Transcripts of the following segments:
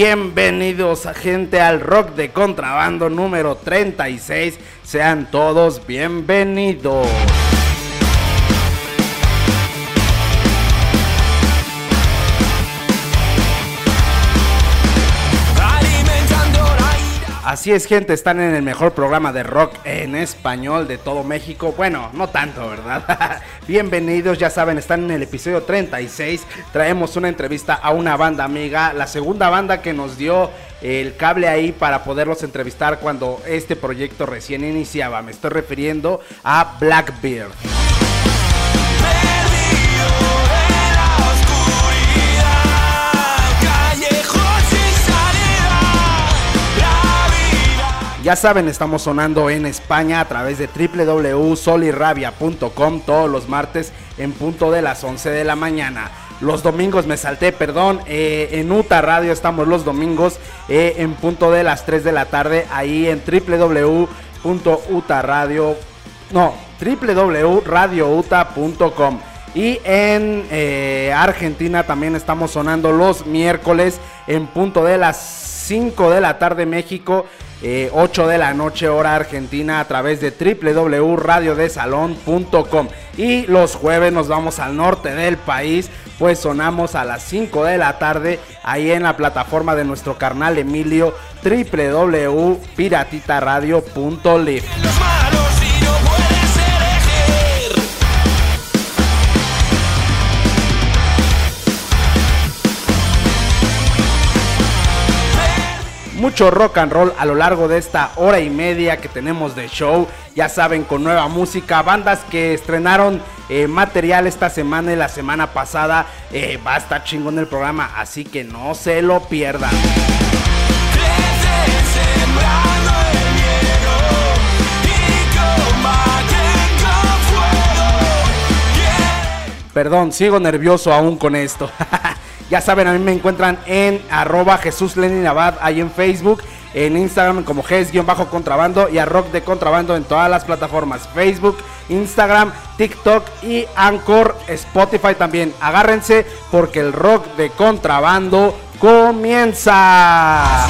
Bienvenidos a gente al rock de contrabando número 36. Sean todos bienvenidos. Así es, gente, están en el mejor programa de rock en español de todo México. Bueno, no tanto, ¿verdad? Bienvenidos, ya saben, están en el episodio 36. Traemos una entrevista a una banda amiga, la segunda banda que nos dio el cable ahí para poderlos entrevistar cuando este proyecto recién iniciaba. Me estoy refiriendo a Blackbeard. Ya saben, estamos sonando en España a través de www.solirrabia.com todos los martes en punto de las 11 de la mañana. Los domingos me salté, perdón, eh, en UTA Radio estamos los domingos eh, en punto de las 3 de la tarde ahí en www.utaradio no, www.radiouta.com. Y en eh, Argentina también estamos sonando los miércoles en punto de las 5 de la tarde México 8 eh, de la noche hora argentina a través de www.radiodesalon.com y los jueves nos vamos al norte del país pues sonamos a las 5 de la tarde ahí en la plataforma de nuestro carnal Emilio www.piratitaradio.live mucho rock and roll a lo largo de esta hora y media que tenemos de show. Ya saben, con nueva música, bandas que estrenaron eh, material esta semana y la semana pasada. Eh, va a estar chingón el programa, así que no se lo pierdan. Perdón, sigo nervioso aún con esto. Ya saben, a mí me encuentran en arroba Jesús Lenin Abad, ahí en Facebook, en Instagram como GES-contrabando y a Rock de Contrabando en todas las plataformas, Facebook, Instagram, TikTok y Anchor, Spotify también. Agárrense porque el rock de contrabando comienza.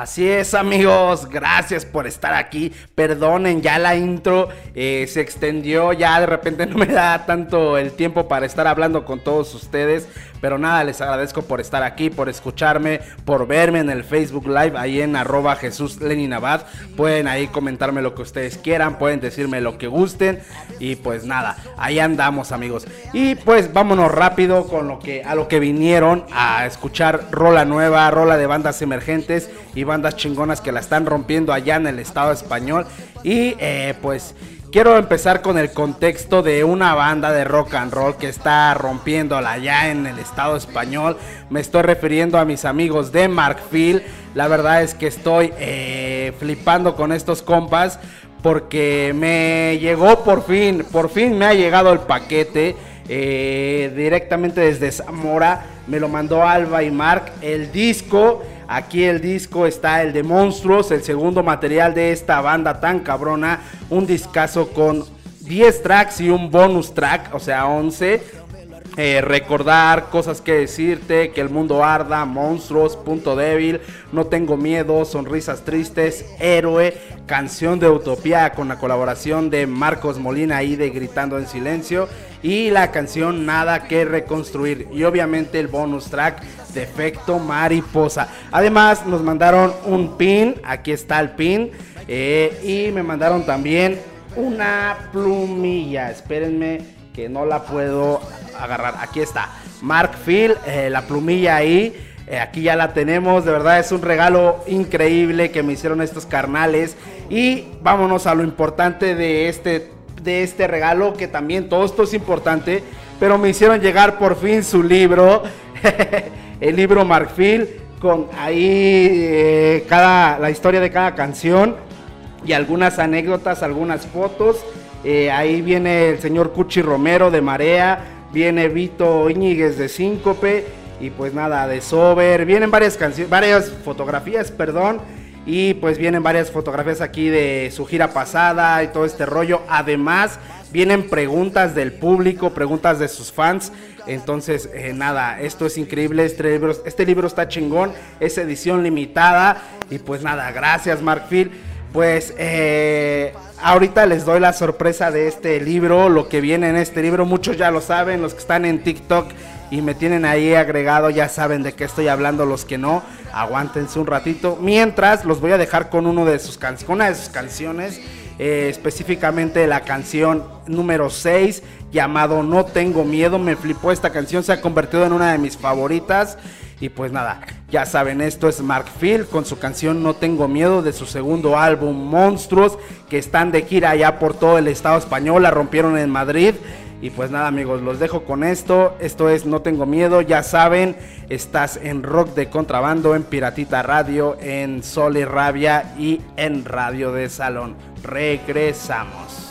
Así es amigos, gracias por estar aquí. Perdonen, ya la intro eh, se extendió, ya de repente no me da tanto el tiempo para estar hablando con todos ustedes. Pero nada, les agradezco por estar aquí, por escucharme, por verme en el Facebook Live, ahí en arroba Jesús Lenin Abad. Pueden ahí comentarme lo que ustedes quieran, pueden decirme lo que gusten. Y pues nada, ahí andamos amigos. Y pues vámonos rápido con lo que, a lo que vinieron a escuchar rola nueva, rola de bandas emergentes y bandas chingonas que la están rompiendo allá en el estado español. Y eh, pues Quiero empezar con el contexto de una banda de rock and roll que está rompiéndola ya en el estado español. Me estoy refiriendo a mis amigos de Markfield. La verdad es que estoy eh, flipando con estos compas porque me llegó por fin, por fin me ha llegado el paquete. Eh, directamente desde Zamora me lo mandó Alba y Mark el disco Aquí el disco está el de Monstruos, el segundo material de esta banda tan cabrona. Un discazo con 10 tracks y un bonus track, o sea, 11. Eh, recordar cosas que decirte, que el mundo arda, monstruos, punto débil, no tengo miedo, sonrisas tristes, héroe, canción de utopía con la colaboración de Marcos Molina y de Gritando en Silencio y la canción Nada que reconstruir y obviamente el bonus track Defecto Mariposa. Además nos mandaron un pin, aquí está el pin, eh, y me mandaron también una plumilla. Espérenme que no la puedo agarrar. Aquí está. Mark Phil, eh, la plumilla ahí. Eh, aquí ya la tenemos, de verdad es un regalo increíble que me hicieron estos carnales. Y vámonos a lo importante de este, de este regalo, que también todo esto es importante, pero me hicieron llegar por fin su libro. el libro Marfil con ahí eh, cada, la historia de cada canción y algunas anécdotas, algunas fotos. Eh, ahí viene el señor Cuchi Romero de Marea, viene Vito Íñiguez de Síncope y pues nada, de Sober. Vienen varias canciones, varias fotografías, perdón. Y pues vienen varias fotografías aquí de su gira pasada y todo este rollo. Además, vienen preguntas del público, preguntas de sus fans. Entonces, eh, nada, esto es increíble. Este libro, este libro está chingón. Es edición limitada. Y pues nada, gracias, Mark Phil. Pues eh, ahorita les doy la sorpresa de este libro, lo que viene en este libro. Muchos ya lo saben, los que están en TikTok y me tienen ahí agregado, ya saben de qué estoy hablando, los que no, aguántense un ratito. Mientras los voy a dejar con uno de sus una de sus canciones, eh, específicamente la canción número 6 llamado No tengo miedo, me flipó esta canción, se ha convertido en una de mis favoritas. Y pues nada, ya saben, esto es Mark Phil con su canción No Tengo Miedo de su segundo álbum Monstruos, que están de gira allá por todo el estado español, la rompieron en Madrid. Y pues nada amigos, los dejo con esto. Esto es No Tengo Miedo, ya saben, estás en Rock de Contrabando, en Piratita Radio, en Sol Rabia y en Radio de Salón. Regresamos.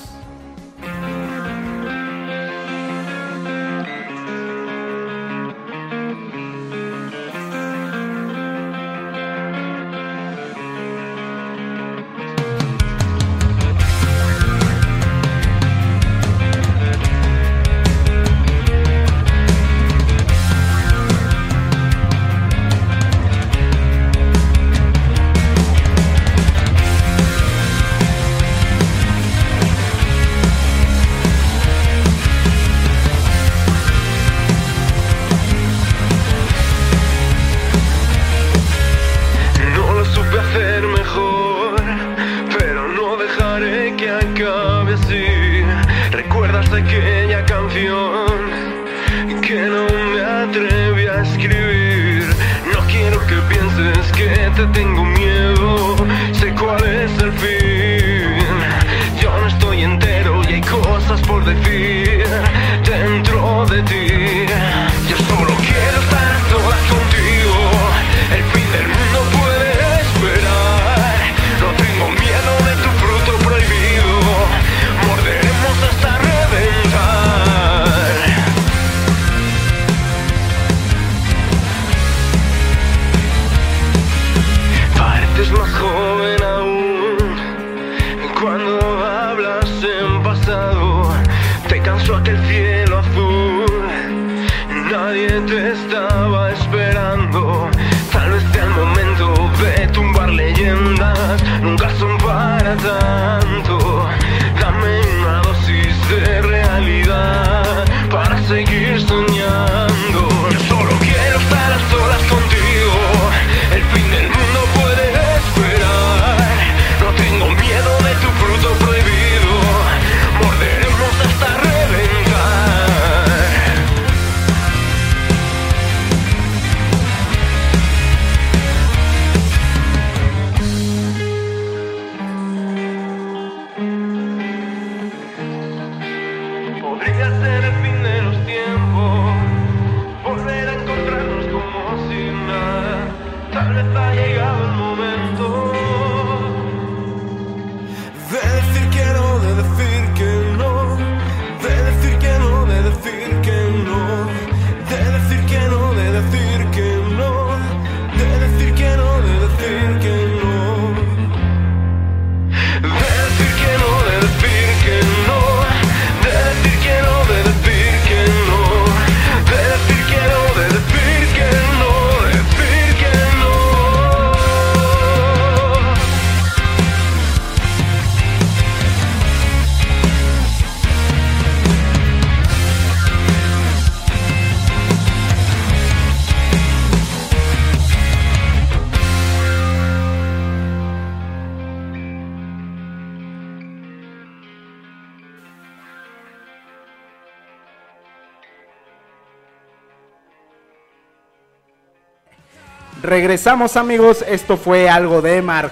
Regresamos amigos, esto fue algo de Mark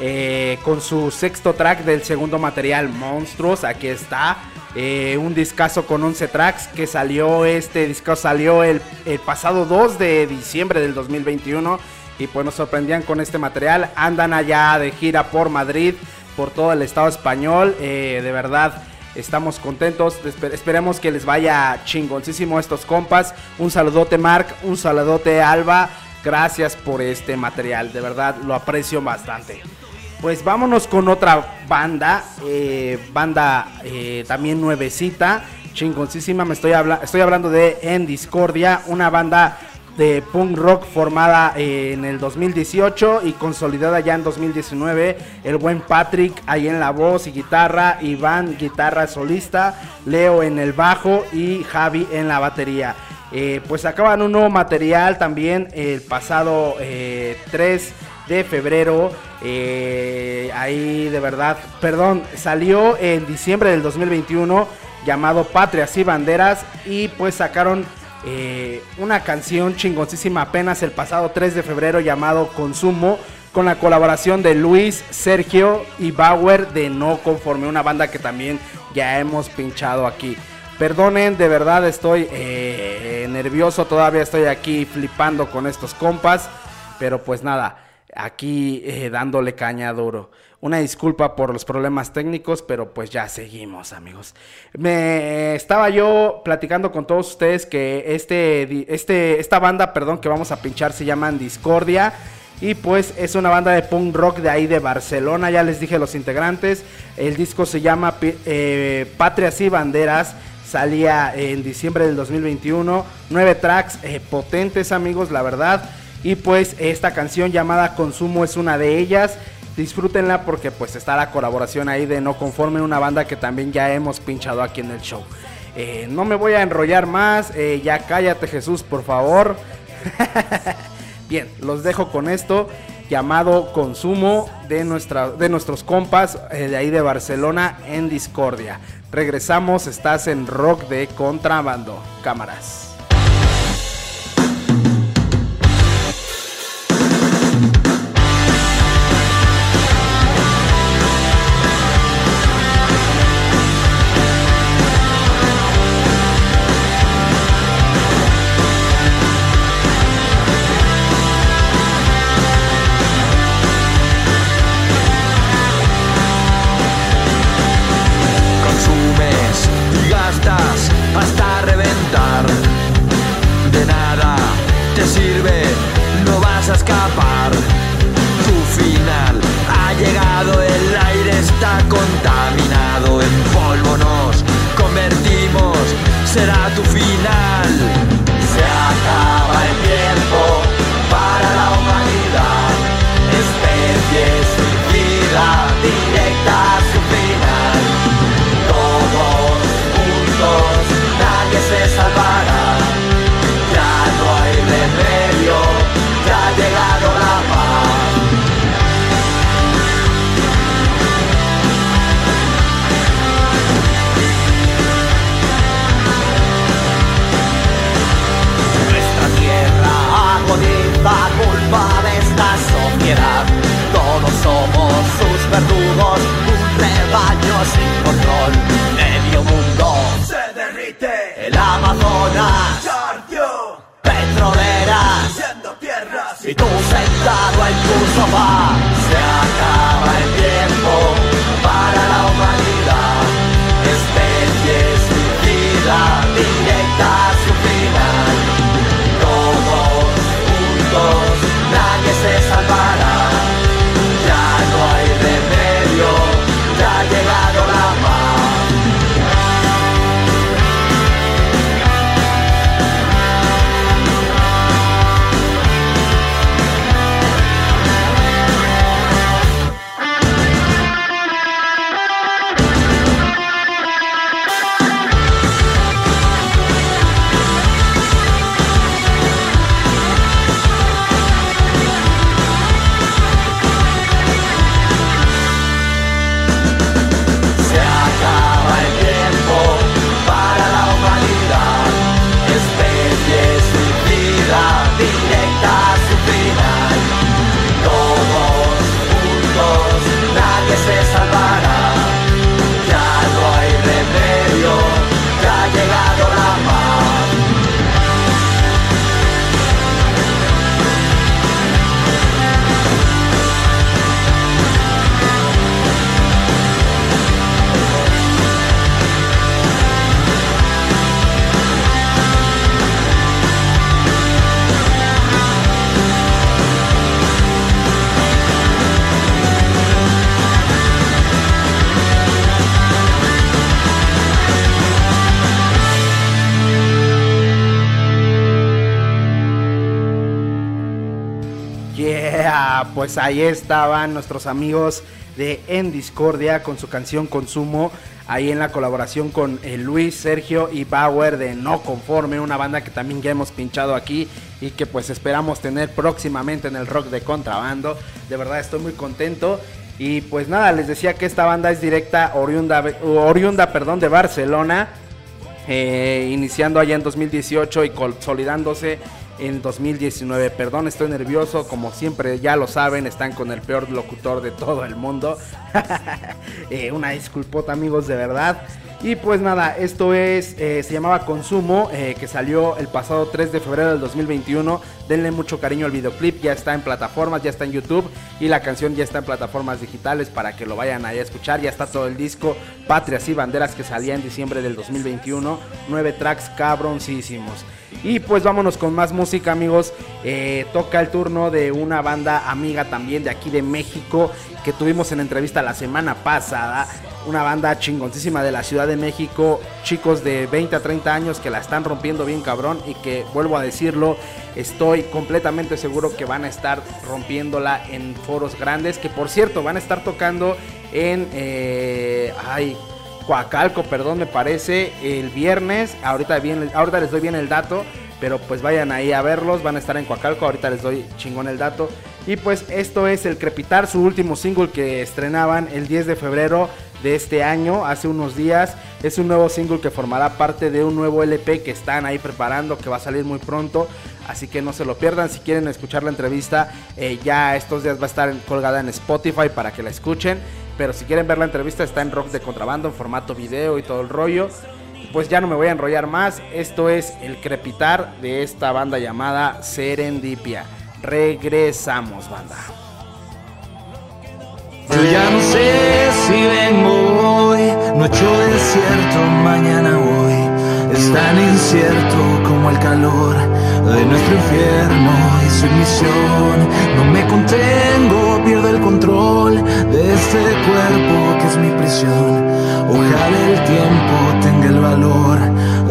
eh, con su sexto track del segundo material Monstruos, aquí está. Eh, un discazo con 11 tracks que salió, este disco salió el, pasado 2 de diciembre del 2021 y pues nos sorprendían con este material. Andan allá de gira por Madrid, por todo el estado español. Eh, de verdad, estamos contentos. esperemos que les vaya chingoncísimo estos compas. Un saludote Mark, un saludote Alba. Gracias por este material, de verdad lo aprecio bastante. Pues vámonos con otra banda, eh, banda eh, también nuevecita, chingoncísima. Me estoy, estoy hablando de En Discordia, una banda de punk rock formada eh, en el 2018 y consolidada ya en 2019. El buen Patrick ahí en la voz y guitarra, Iván guitarra solista, Leo en el bajo y Javi en la batería. Pues acaban un nuevo material también el pasado 3 de febrero. Eh, ahí de verdad, perdón, salió en diciembre del 2021 llamado Patrias y Banderas y pues sacaron eh, una canción chingoncísima apenas el pasado 3 de febrero llamado Consumo con la colaboración de Luis, Sergio y Bauer de No Conforme, una banda que también ya hemos pinchado aquí. Perdonen, de verdad estoy eh, nervioso, todavía estoy aquí flipando con estos compas, pero pues nada, aquí eh, dándole caña duro. Una disculpa por los problemas técnicos, pero pues ya seguimos, amigos. Me estaba yo platicando con todos ustedes que este, este, esta banda, perdón, que vamos a pinchar se llama Discordia. Y pues es una banda de punk rock de ahí de Barcelona, ya les dije los integrantes. El disco se llama eh, Patrias y Banderas. Salía en diciembre del 2021. Nueve tracks eh, potentes amigos, la verdad. Y pues esta canción llamada Consumo es una de ellas. Disfrútenla porque pues está la colaboración ahí de No Conforme, una banda que también ya hemos pinchado aquí en el show. Eh, no me voy a enrollar más, eh, ya cállate Jesús, por favor. Bien, los dejo con esto llamado Consumo de, nuestra, de nuestros compas de ahí de Barcelona en Discordia. Regresamos, estás en Rock de Contrabando. Cámaras. Pues ahí estaban nuestros amigos de En Discordia con su canción Consumo, ahí en la colaboración con eh, Luis, Sergio y Bauer de No Conforme, una banda que también ya hemos pinchado aquí y que pues esperamos tener próximamente en el rock de contrabando. De verdad estoy muy contento. Y pues nada, les decía que esta banda es directa oriunda, oriunda perdón, de Barcelona, eh, iniciando allá en 2018 y consolidándose en 2019. Perdón, estoy nervioso, como siempre ya lo saben, están con el peor locutor de todo el mundo. Eh, una disculpota amigos, de verdad. Y pues nada, esto es, eh, se llamaba Consumo, eh, que salió el pasado 3 de febrero del 2021. Denle mucho cariño al videoclip, ya está en plataformas, ya está en YouTube y la canción ya está en plataformas digitales para que lo vayan a escuchar. Ya está todo el disco Patrias y Banderas que salía en diciembre del 2021. Nueve tracks cabroncísimos. Y pues vámonos con más música amigos. Eh, toca el turno de una banda amiga también de aquí de México que tuvimos en entrevista la semana pasada una banda chingoncísima de la Ciudad de México, chicos de 20 a 30 años que la están rompiendo bien cabrón y que vuelvo a decirlo, estoy completamente seguro que van a estar rompiéndola en foros grandes, que por cierto van a estar tocando en, eh, ay, Coacalco, perdón, me parece, el viernes, ahorita, bien, les doy bien el dato, pero pues vayan ahí a verlos, van a estar en Coacalco, ahorita les doy chingón el dato. Y pues esto es El Crepitar, su último single que estrenaban el 10 de febrero de este año, hace unos días. Es un nuevo single que formará parte de un nuevo LP que están ahí preparando, que va a salir muy pronto. Así que no se lo pierdan. Si quieren escuchar la entrevista, eh, ya estos días va a estar colgada en Spotify para que la escuchen. Pero si quieren ver la entrevista, está en Rock de Contrabando, en formato video y todo el rollo. Pues ya no me voy a enrollar más. Esto es el crepitar de esta banda llamada Serendipia. Regresamos, banda. Yo ya no sé si vengo hoy, mañana voy. Es tan incierto como el calor de nuestro infierno y su misión. No me contengo, pierdo el control de este cuerpo que es mi prisión. Ojalá el tiempo tenga el valor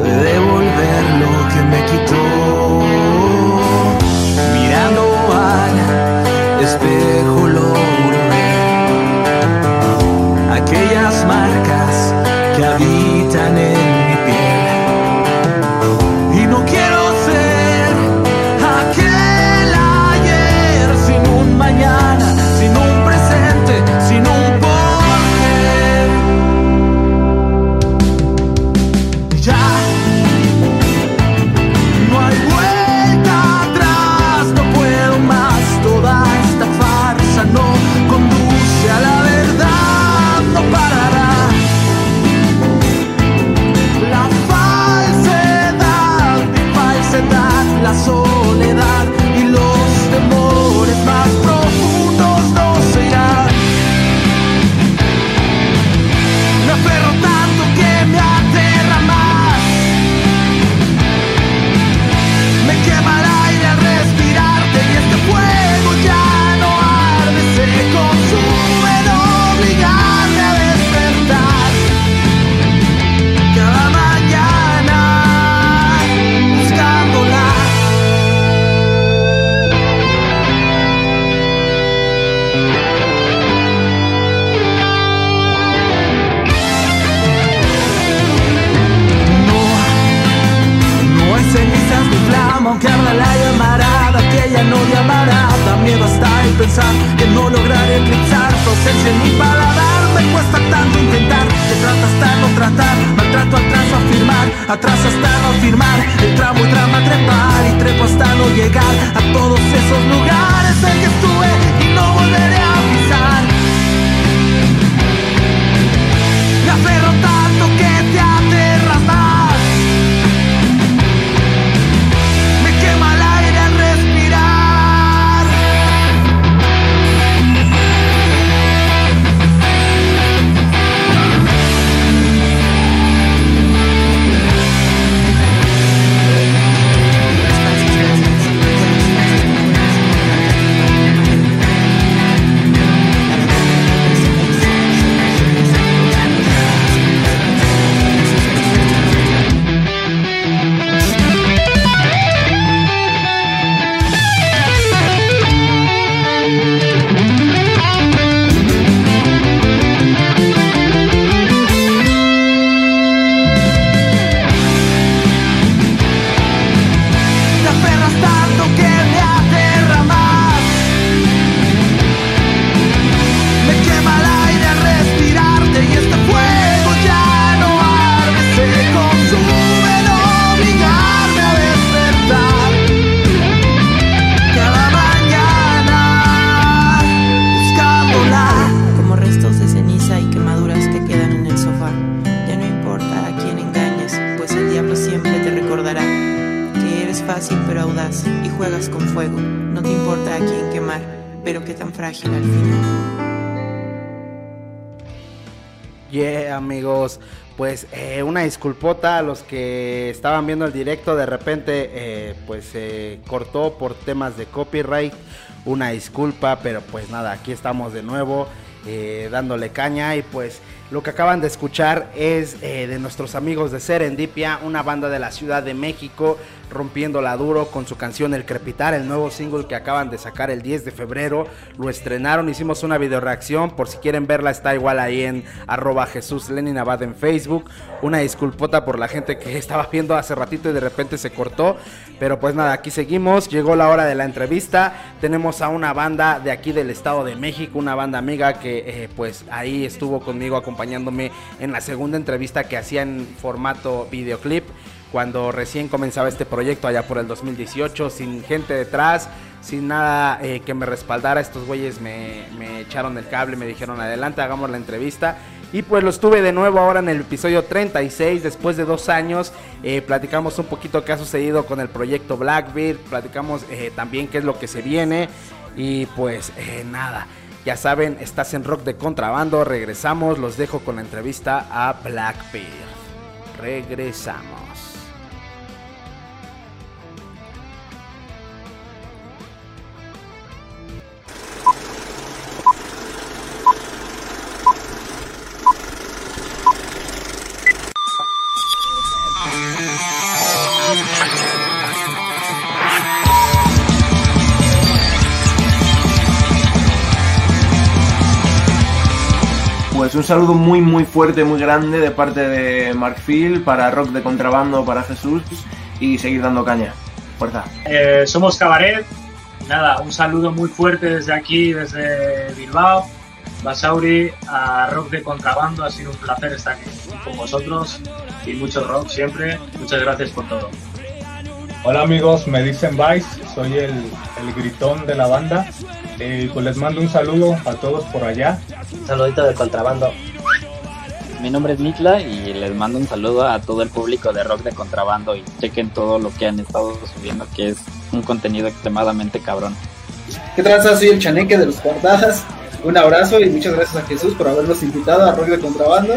de devolver lo que me quitó. Mirando al espejo que no lograré eclipsar. Tu ausencia en mi paladar. Me cuesta tanto intentar, que trata hasta no tratar, maltrato atrás a afirmar, atrás hasta no afirmar, el tramo y trama trepar. Y trepo hasta no llegar a todos esos lugares en que estuve y no volveré a Pues eh, una disculpota a los que estaban viendo el directo, de repente eh, pues se cortó por temas de copyright, una disculpa, pero pues nada, aquí estamos de nuevo eh, dándole caña. Y pues lo que acaban de escuchar es de nuestros amigos de Serendipia, una banda de la Ciudad de México, rompiéndola duro con su canción El Crepitar, el nuevo single que acaban de sacar el 10 de febrero. Lo estrenaron, hicimos una video reacción, por si quieren verla está igual ahí en arroba Jesús Lenin Abad en Facebook. Una disculpota por la gente que estaba viendo hace ratito y de repente se cortó. Pero pues nada, aquí seguimos, llegó la hora de la entrevista. Tenemos a una banda de aquí del Estado de México, una banda amiga que eh, pues ahí estuvo conmigo acompañándome en la segunda entrevista que hacía en formato videoclip cuando recién comenzaba este proyecto allá por el 2018, sin gente detrás, sin nada eh, que me respaldara. Estos güeyes me, echaron el cable, me dijeron adelante, hagamos la entrevista. Y pues lo estuve de nuevo ahora en el episodio 36, después de dos años. Eh, platicamos un poquito qué ha sucedido con el proyecto Blackbeard, platicamos eh, también qué es lo que se viene. Y pues nada, ya saben, estás en Rock de Contrabando, regresamos, los dejo con la entrevista a Blackbeard. Regresamos. Pues un saludo muy muy fuerte, muy grande de parte de Markfield para Rock de Contrabando, para Jesús y seguir dando caña. Fuerza. Eh, somos Cabaret. Nada, un saludo muy fuerte desde aquí, desde Bilbao. Basauri, a Rock de Contrabando. Ha sido un placer estar aquí con vosotros y mucho rock siempre. Muchas gracias por todo. Hola amigos, me dicen Vice, soy el, el gritón de la banda. Eh, pues les mando un saludo a todos por allá. Un saludito de contrabando. Mi nombre es Mitla y les mando un saludo a todo el público de Rock de Contrabando y chequen todo lo que han estado subiendo que es un contenido extremadamente cabrón. ¿Qué tranza? Soy el chaneque de los guardadas. Un abrazo y muchas gracias a Jesús por habernos invitado a Rock de Contrabando.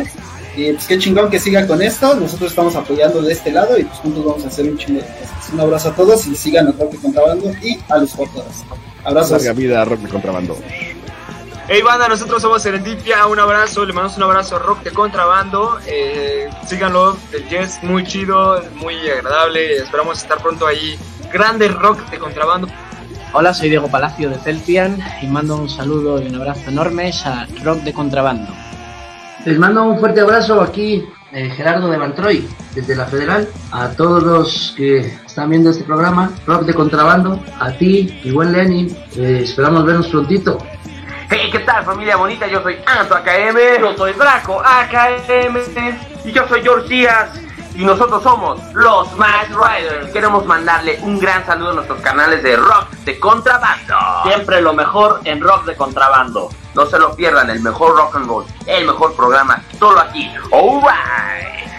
Y pues qué chingón que siga con esto. Nosotros estamos apoyando de este lado y pues juntos vamos a hacer un chingo de cosas. Un abrazo a todos y sigan a Rock de Contrabando y a los guardadas. Abrazos. Larga vida a Rock de Contrabando. Hey banda, nosotros somos Serendipia, un abrazo, le mandamos un abrazo a Rock de Contrabando, eh, síganlo, el jazz muy chido, muy agradable, esperamos estar pronto ahí, grande Rock de Contrabando. Hola, soy Diego Palacio de Celtian y mando un saludo y un abrazo enormes a Rock de Contrabando. Les mando un fuerte abrazo aquí, eh, Gerardo de Mantroy, desde la Federal, a todos los que están viendo este programa, Rock de Contrabando, a ti y buen Lenin, eh, esperamos vernos prontito. Hey, ¿qué tal familia bonita? Yo soy Anto AKM, yo soy Draco AKM y yo soy George Díaz y nosotros somos los Smash Riders. Queremos mandarle un gran saludo a nuestros canales de rock de contrabando. Siempre lo mejor en rock de contrabando. No se lo pierdan, el mejor rock and roll, el mejor programa, solo aquí. Alright.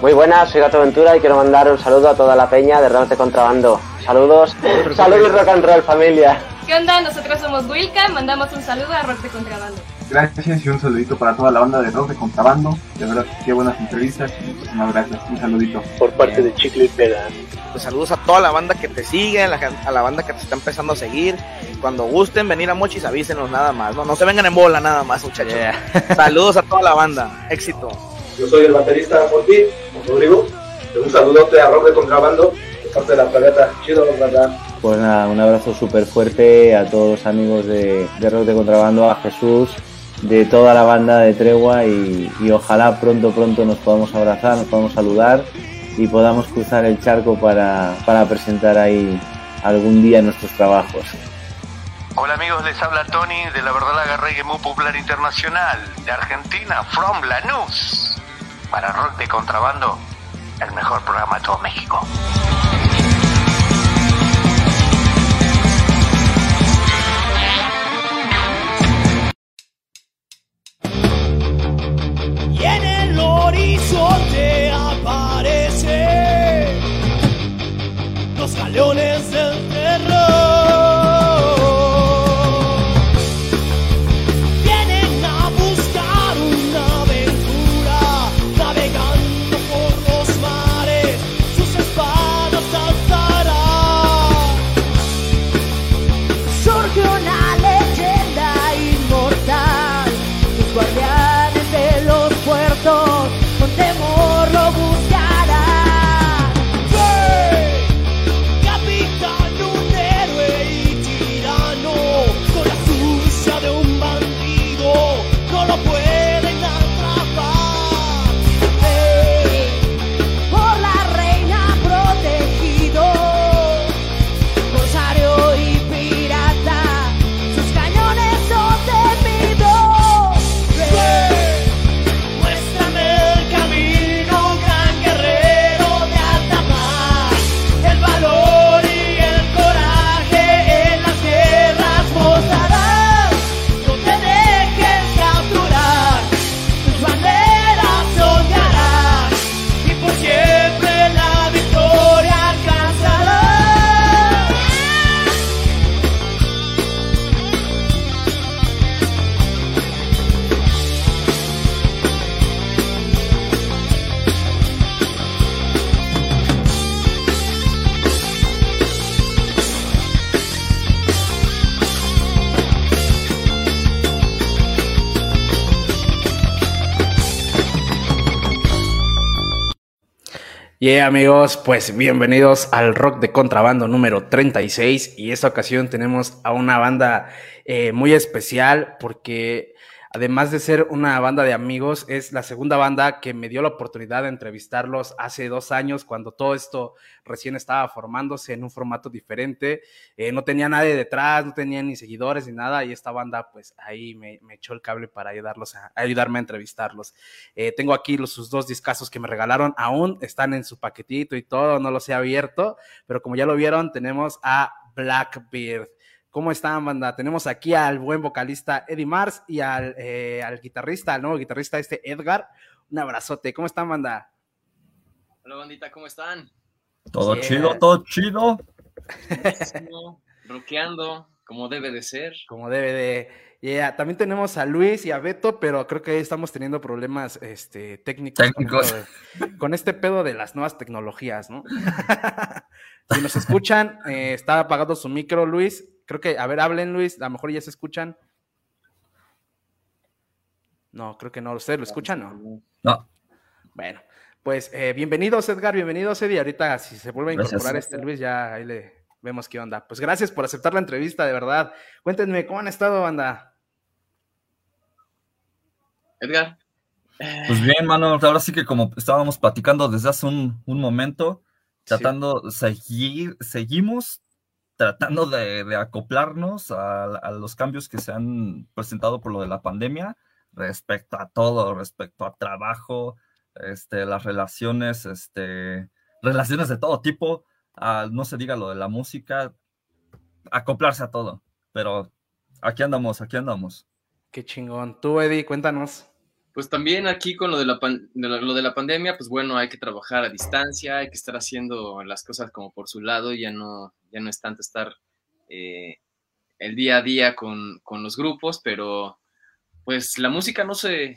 Muy buenas, soy Gato Ventura y quiero mandar un saludo a toda la peña de Rock de Contrabando. Saludos, salud y rock and roll familia. ¿Qué onda? Nosotros somos Wilka, mandamos un saludo a Rock de Contrabando. Gracias y un saludito para toda la banda de Rock de Contrabando. De verdad, qué buenas entrevistas y muchísimas gracias. Un saludito. Por parte de Chicle y Peda. Pues saludos a toda la banda que te sigue, a la, a la, banda que te está empezando a seguir. Cuando gusten venir a Mochis, avísenos nada más. No, no se vengan en bola nada más, muchachos. Yeah. saludos a toda la banda. Éxito. Yo soy el baterista Forti, Rodrigo. Un saludote a Rock de Contrabando, de parte de la planeta. Chido, ¿verdad? Pues nada, un abrazo súper fuerte a todos los amigos de, de, Rock de Contrabando, a Jesús, de toda la banda de Tregua y, y, ojalá pronto, pronto nos podamos abrazar, nos podamos saludar y podamos cruzar el charco para, para presentar ahí algún día nuestros trabajos. Hola amigos, les habla Tony de la Verdad Reggae muy popular internacional de Argentina, from Lanús. Para Rock de Contrabando, el mejor programa de todo México. Horizonte aparecen los galeones del terror. Y amigos, pues bienvenidos al Rock de Contrabando número 36 y esta ocasión tenemos a una banda eh, muy especial porque además de ser una banda de amigos, es la segunda banda que me dio la oportunidad de entrevistarlos hace dos años, cuando todo esto recién estaba formándose en un formato diferente. Eh, no tenía nadie detrás, no tenía ni seguidores ni nada, y esta banda, pues ahí me, echó el cable para ayudarlos a, ayudarme a entrevistarlos. Eh, tengo aquí los, sus dos discazos que me regalaron, aún están en su paquetito y todo, no los he abierto, pero como ya lo vieron, tenemos a Blackbeard. ¿Cómo están, banda? Tenemos aquí al buen vocalista Eddie Mars y al, eh, al guitarrista, al nuevo guitarrista este Edgar. Un abrazote. ¿Cómo están, banda? Hola, bandita, ¿cómo están? Todo chido, todo chido. Roqueando, como debe de ser. Como debe de. Yeah. También tenemos a Luis y a Beto, pero creo que estamos teniendo problemas este, técnicos, técnicos. Con, este pedo de las nuevas tecnologías, ¿no? si nos escuchan, eh, está apagado su micro, Luis. Creo que, a ver, hablen, Luis, a lo mejor ya se escuchan. No, creo que no. ¿Ustedes lo escuchan? No. No. Bueno, pues eh, bienvenidos, Edgar, bienvenidos, Eddie. Ahorita, si se vuelve a incorporar este Luis, ya ahí le vemos qué onda. Pues gracias por aceptar la entrevista, de verdad. Cuéntenme, ¿cómo han estado, banda? Edgar. Pues bien, mano, ahora sí que como estábamos platicando desde hace un, momento, tratando, seguir, seguimos tratando de, acoplarnos a, los cambios que se han presentado por lo de la pandemia respecto a todo, respecto a trabajo, este, las relaciones, este, relaciones de todo tipo, no se diga lo de la música, acoplarse a todo. Pero aquí andamos, aquí andamos. Qué chingón. Tú, Eddie, cuéntanos. Pues también aquí con lo de, la lo de la pandemia, pues bueno, hay que trabajar a distancia, hay que estar haciendo las cosas como por su lado, ya no, ya no es tanto estar eh, el día a día con, con, los grupos, pero pues la música no se...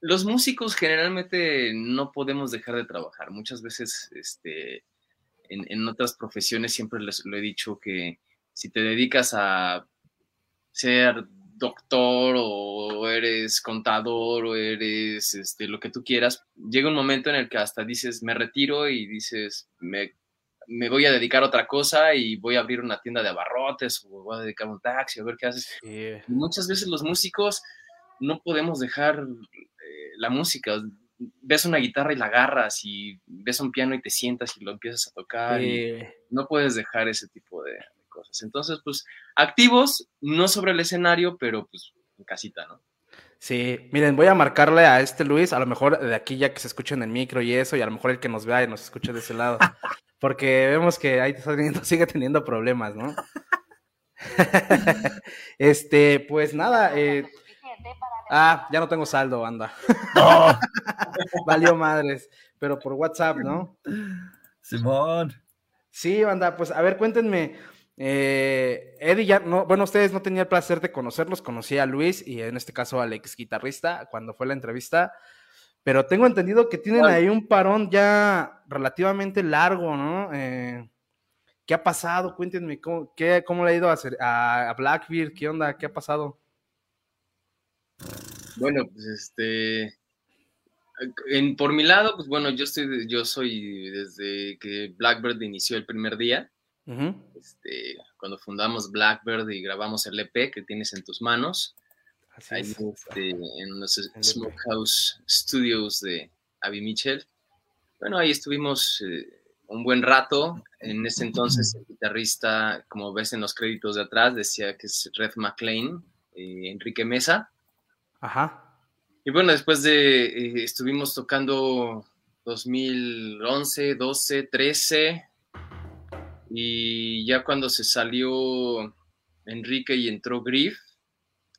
Los músicos generalmente no podemos dejar de trabajar. Muchas veces este, en, en otras profesiones siempre les lo he dicho que si te dedicas a ser doctor o eres contador o eres este, lo que tú quieras, llega un momento en el que hasta dices, me retiro y dices, me, me voy a dedicar a otra cosa y voy a abrir una tienda de abarrotes o voy a dedicar un taxi a ver qué haces. muchas veces los músicos no podemos dejar eh, la música. Ves una guitarra y la agarras y ves un piano y te sientas y lo empiezas a tocar. Y no puedes dejar ese tipo de, cosas. Entonces, pues, activos, no sobre el escenario, pero pues en casita, ¿no? Sí, miren, voy a marcarle a este Luis, a lo mejor de aquí ya que se escucha en el micro y eso, y a lo mejor el que nos vea y nos escuche de ese lado. Porque vemos que ahí teniendo, sigue teniendo problemas, ¿no? este, pues nada, eh... Ah, ya no tengo saldo, anda. Valió madres, pero por WhatsApp, ¿no? Simón. Sí, banda, pues a ver, cuéntenme, eh, Eddie ya no, bueno, ustedes no tenían el placer de conocerlos, conocí a Luis y en este caso al ex guitarrista cuando fue la entrevista, pero tengo entendido que tienen ahí un parón ya relativamente largo, ¿no? Eh, ¿Qué ha pasado? Cuéntenme, ¿cómo, qué, cómo le ha ido a, a Blackbeard? ¿Qué onda? ¿Qué ha pasado? Bueno, pues este, en, por mi lado, pues bueno, yo estoy, yo soy desde que Blackbird inició el primer día, este, cuando fundamos Blackbird y grabamos el EP que tienes en tus manos, este, en los Smokehouse Studios de Abby Mitchell. Bueno, ahí estuvimos eh, un buen rato. En ese entonces el guitarrista, como ves en los créditos de atrás, decía que es Red McLean, y Enrique Mesa. Ajá. Y bueno, después de, eh, estuvimos tocando 2011, 12, 13, y ya cuando se salió Enrique y entró Griff,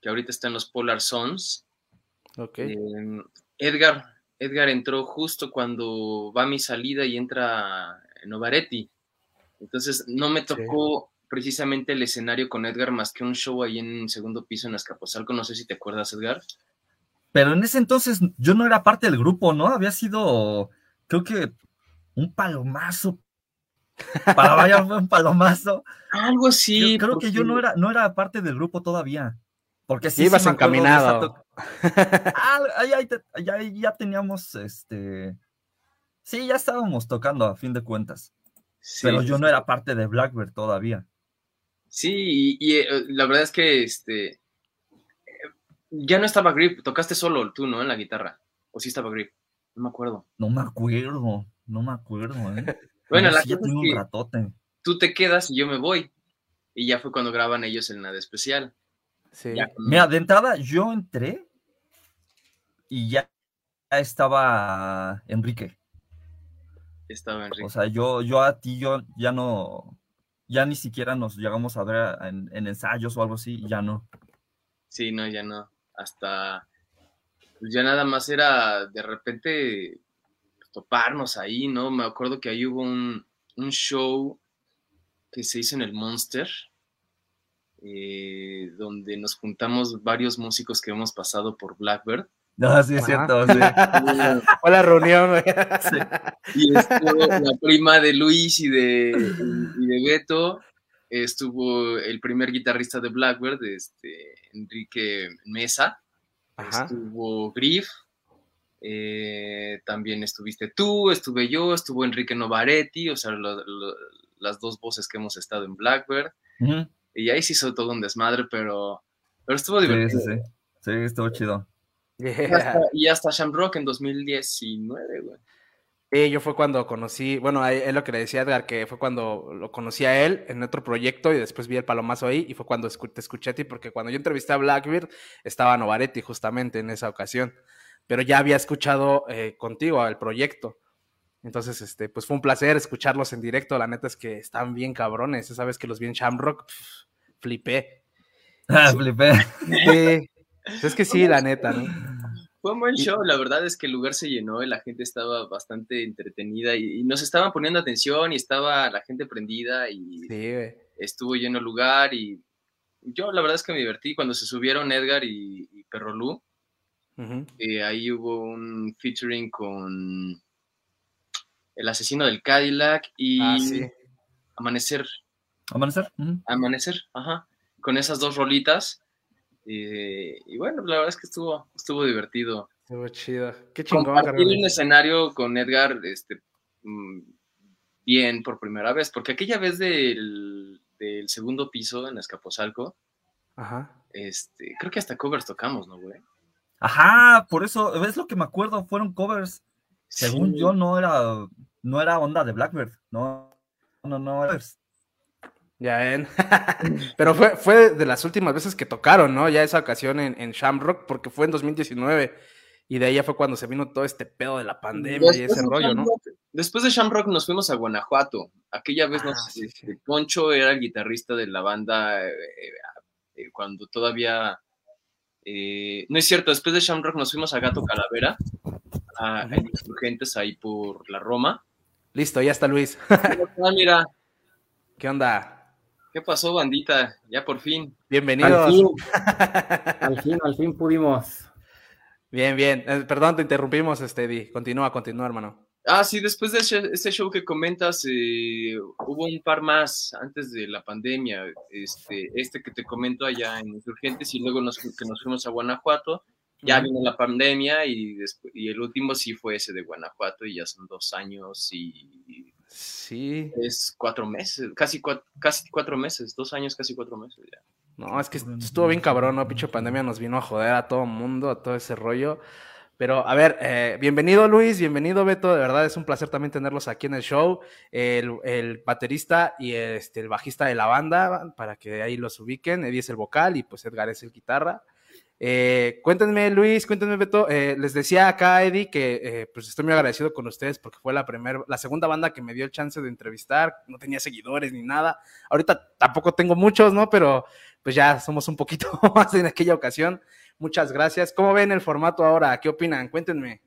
que ahorita está en los Polar Sons, em, Edgar, Edgar entró justo cuando va mi salida y entra Novaretti. Entonces no me tocó precisamente el escenario con Edgar más que un show ahí en segundo piso en Azcapotzalco. No sé si te acuerdas, Edgar. Pero en ese entonces yo no era parte del grupo, ¿no? Había sido, creo que un palomazo para vaya fue un palomazo. Algo así. creo que yo no era, no era parte del grupo todavía. Porque sí, ibas encaminado. ah, ya, teníamos este. Sí, ya estábamos tocando a fin de cuentas. pero yo no era parte de Blackbird todavía. Sí, y, eh, la verdad es que este ya no estaba Grip, tocaste solo tú, ¿no? En la guitarra. ¿O sí estaba Grip? No me acuerdo. No me acuerdo, no me acuerdo, ¿eh? bueno, la es que ratote. tú te quedas y yo me voy. Y ya fue cuando graban ellos el nada especial. Sí. Mira, de entrada yo entré y ya estaba Enrique. Estaba Enrique. O sea, yo, yo a ti, yo ya no, ya ni siquiera nos llegamos a ver en, ensayos o algo así, ya no. Sí, no, ya no. Hasta, pues ya nada más era de repente toparnos ahí, ¿no? Me acuerdo que ahí hubo un, un show que se hizo en el Monster, eh, donde nos juntamos varios músicos que hemos pasado por Blackbird no, sí, es cierto. Sí. Hola, reunión. Y estuvo la prima de Luis y de, y de Beto. Estuvo el primer guitarrista de Blackbird, este, Enrique Mesa. Estuvo Griff. Eh, también estuviste tú, estuve yo, estuvo Enrique Novaretti, o sea, las dos voces que hemos estado en Blackbird. Y ahí se hizo todo un desmadre, pero, pero estuvo divertido. Sí, sí, sí. sí estuvo chido. Y, hasta, Shamrock en 2019, güey. Sí, yo fue cuando conocí, bueno, es lo que le decía Edgar, que fue cuando lo conocí a él en otro proyecto y después vi el palomazo ahí y fue cuando te escuché a ti, porque cuando yo entrevisté a Blackbeard estaba Novaretti justamente en esa ocasión, pero ya había escuchado eh, contigo el proyecto. Entonces, este, pues fue un placer escucharlos en directo. La neta es que están bien cabrones. Sabes que los vi en Shamrock, flipé. Ah, flipé. Sí. Es que sí, la neta, ¿no? Fue un buen show, la verdad es que el lugar se llenó y la gente estaba bastante entretenida y, nos estaban poniendo atención y estaba la gente prendida y estuvo lleno el lugar y yo la verdad es que me divertí cuando se subieron Edgar y, y Perrolú. Eh, ahí hubo un featuring con El asesino del Cadillac y ah, Amanecer. Amanecer. Amanecer, ajá. Con esas dos rolitas y bueno, la verdad es que estuvo, estuvo divertido. Estuvo chido. Qué chingón. Compartir un escenario con Edgar, este, mm, bien por primera vez, porque aquella vez del, del segundo piso en Escaposalco, Ajá. Este, creo que hasta covers tocamos, ¿no, güey? Ajá, por eso, es lo que me acuerdo, fueron covers. Según yo, no era, no era onda de Blackbird, no, no, no, no ya ven. Pero fue, fue de las últimas veces que tocaron, ¿no? Ya esa ocasión en, en Shamrock, porque fue en 2019. Y de ahí ya fue cuando se vino todo este pedo de la pandemia y ese rollo, ¿no? Después de Shamrock nos fuimos a Guanajuato. Aquella vez ah, Poncho era el guitarrista de la banda eh, eh, cuando todavía. Eh, no es cierto, después de Shamrock nos fuimos a Gato Calavera, a, Insurgentes ahí por la Roma. Listo, ya está Luis. mira. ¿Qué onda? ¿Qué pasó, bandita? Ya por fin. Bienvenidos. Al fin, al fin, pudimos. Bien, bien. Eh, perdón, te interrumpimos, este, Continúa, continúa, hermano. Ah, sí, después de ese, show que comentas, eh, hubo un par más antes de la pandemia. Este, este que te comento allá en Insurgentes y luego nos, que nos fuimos a Guanajuato. Ya vino la pandemia y, después, y el último sí fue ese de Guanajuato y ya son dos años y Sí. Es cuatro meses, casi cuatro, casi cuatro meses, dos años, casi cuatro meses ya. No, es que estuvo bien cabrón, ¿no? Pinche pandemia nos vino a joder a todo el mundo, a todo ese rollo. Pero, a ver, eh, bienvenido Luis, bienvenido Beto, de verdad es un placer también tenerlos aquí en el show. El, el baterista y este, el bajista de la banda, para que ahí los ubiquen. Eddie es el vocal y pues Edgar es el guitarra. Eh, cuéntenme, Luis, cuéntenme, Beto. Eh, les decía acá, Eddie, que eh, pues estoy muy agradecido con ustedes porque fue la primera, la segunda banda que me dio el chance de entrevistar. No tenía seguidores ni nada. Ahorita tampoco tengo muchos, ¿no? Pero pues ya somos un poquito más en aquella ocasión. Muchas gracias. ¿Cómo ven el formato ahora? ¿Qué opinan? Cuéntenme.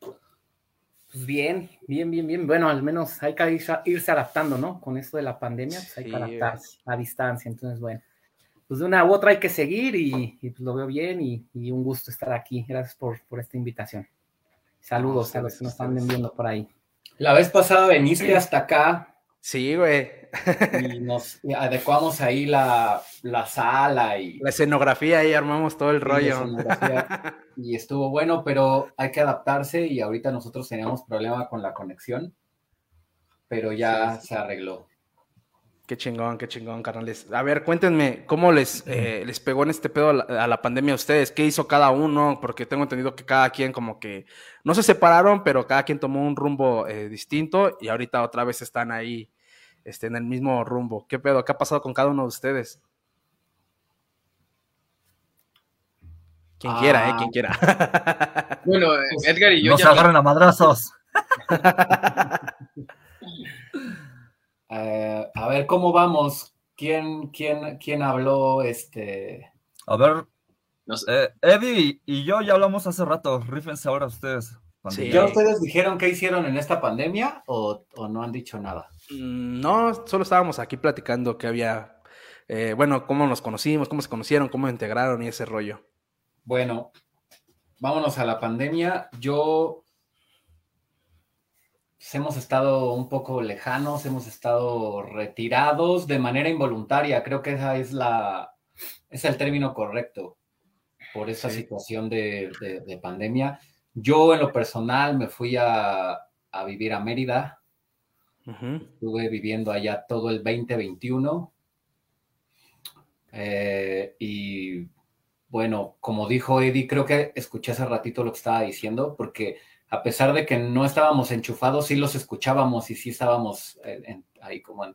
Pues bien, bien, bien, bien. Bueno, al menos hay que irse adaptando, ¿no? Con esto de la pandemia, pues hay que adaptarse a distancia. Entonces, bueno pues de una u otra hay que seguir y, pues lo veo bien y, un gusto estar aquí. Gracias por, por esta invitación. Saludos a los que nos están viendo por ahí. La vez pasada veniste hasta acá Sí, güey. Y nos adecuamos ahí la, la sala y... La escenografía ahí armamos todo el rollo. Y estuvo bueno, pero hay que adaptarse y ahorita nosotros teníamos problema con la conexión, pero ya se arregló. Qué chingón, qué chingón, carnales. A ver, cuéntenme, ¿cómo les, eh, les pegó en este pedo a la, a la, pandemia a ustedes? ¿Qué hizo cada uno? Porque tengo entendido que cada quien como que no se separaron, pero cada quien tomó un rumbo eh, distinto y ahorita otra vez están ahí este, en el mismo rumbo. ¿Qué pedo? ¿Qué ha pasado con cada uno de ustedes? Quien ah. quiera, ¿eh? Quien quiera. Bueno, Edgar y yo... Nos ya agarran a madrazos. Uh, a ver, ¿cómo vamos? ¿Quién, quién, quién habló? Este. A ver. No sé. eh, Eddie y yo ya hablamos hace rato. Rífense ahora ustedes. Sí. ¿Ya ustedes dijeron qué hicieron en esta pandemia o, o no han dicho nada? Mm, no, solo estábamos aquí platicando que había. Eh, bueno, cómo nos conocimos, cómo se conocieron, cómo integraron y ese rollo. Bueno, vámonos a la pandemia. Yo hemos estado un poco lejanos, hemos estado retirados de manera involuntaria. Creo que esa es la, es el término correcto por esa sí. situación de, de, de, pandemia. Yo en lo personal me fui a, a vivir a Mérida. Uh -huh. Estuve viviendo allá todo el 2021. Eh, y bueno, como dijo Eddie, creo que escuché hace ratito lo que estaba diciendo, porque a pesar de que no estábamos enchufados, sí los escuchábamos y sí estábamos en, en, ahí como, en,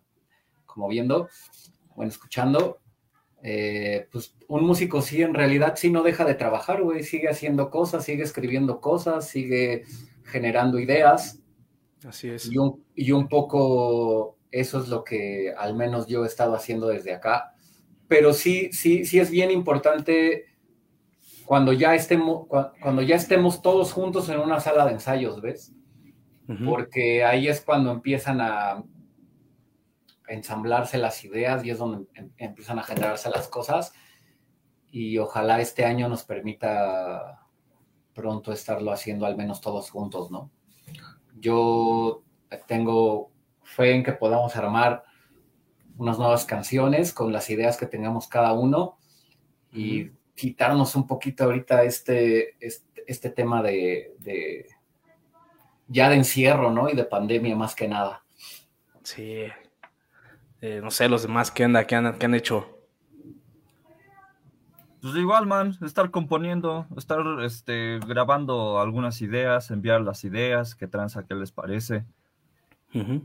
como viendo, bueno, escuchando. Eh, pues un músico sí, en realidad sí no deja de trabajar, güey, sigue haciendo cosas, sigue escribiendo cosas, sigue generando ideas. Así es. Y un, y un poco eso es lo que al menos yo he estado haciendo desde acá. Pero sí, sí, sí es bien importante cuando ya estemos, cuando ya estemos todos juntos en una sala de ensayos, ¿ves? Uh -huh. Porque ahí es cuando empiezan a ensamblarse las ideas y es donde em empiezan a generarse las cosas. Y ojalá este año nos permita pronto estarlo haciendo al menos todos juntos, ¿no? Yo tengo fe en que podamos armar unas nuevas canciones con las ideas que tengamos cada uno y uh -huh quitarnos un poquito ahorita este, este, este tema de, de, ya de encierro, ¿no? Y de pandemia más que nada. Sí. Eh, no sé, los demás, ¿qué onda? ¿Qué han, qué han hecho? Pues igual, man, estar componiendo, estar este, grabando algunas ideas, enviar las ideas, qué tranza, qué les parece. Uh -huh.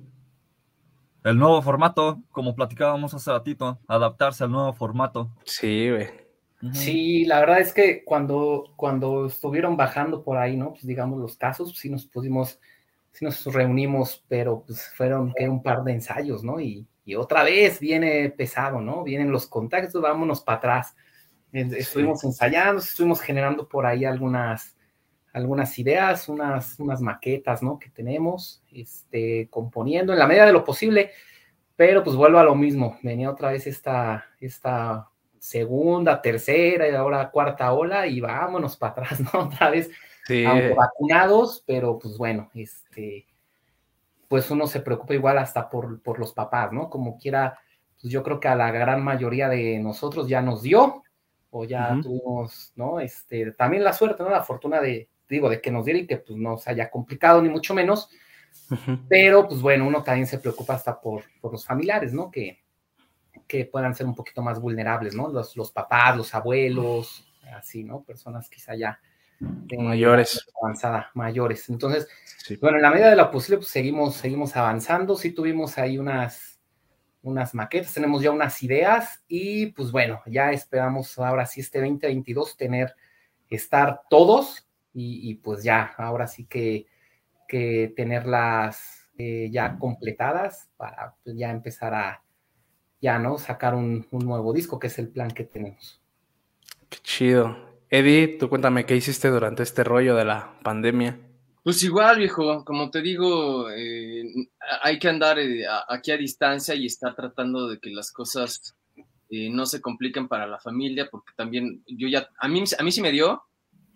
El nuevo formato, como platicábamos hace ratito, adaptarse al nuevo formato. Sí, güey. Sí, la verdad es que cuando, cuando estuvieron bajando por ahí, ¿no? Pues digamos los casos, sí nos pusimos, sí nos reunimos, pero pues fueron que un par de ensayos, ¿no? Y, y, otra vez viene pesado, ¿no? Vienen los contactos, vámonos para atrás. Estuvimos sí. ensayando, estuvimos generando por ahí algunas, algunas ideas, unas, unas maquetas, ¿no? Que tenemos, este, componiendo en la medida de lo posible, pero pues vuelvo a lo mismo, venía otra vez esta, esta segunda, tercera y ahora cuarta ola y vámonos para atrás, ¿no? Otra vez, sí. aunque vacunados, pero pues bueno, este, pues uno se preocupa igual hasta por, por los papás, ¿no? Como quiera, pues yo creo que a la gran mayoría de nosotros ya nos dio, o ya uh -huh. tuvimos, ¿no? Este, también la suerte, ¿no? La fortuna de, digo, de que nos diera y que pues no se haya complicado, ni mucho menos, uh -huh. pero pues bueno, uno también se preocupa hasta por, por los familiares, ¿no? Que, que puedan ser un poquito más vulnerables, ¿no? Los, los papás, los abuelos, así, ¿no? Personas quizá ya mayores. Avanzada, mayores. Entonces, sí. bueno, en la medida de lo posible, pues seguimos, seguimos avanzando. Sí tuvimos ahí unas, unas maquetas, tenemos ya unas ideas y pues bueno, ya esperamos ahora sí este 2022 tener, estar todos y, y pues ya, ahora sí que, que tenerlas eh, ya completadas para pues, ya empezar a ya, ¿no? Sacar un, un, nuevo disco, que es el plan que tenemos. Qué chido. Eddie, tú cuéntame qué hiciste durante este rollo de la pandemia. Pues igual, viejo, como te digo, eh, hay que andar eh, aquí a distancia y estar tratando de que las cosas eh, no se compliquen para la familia, porque también yo ya, a mí, a mí sí me dio,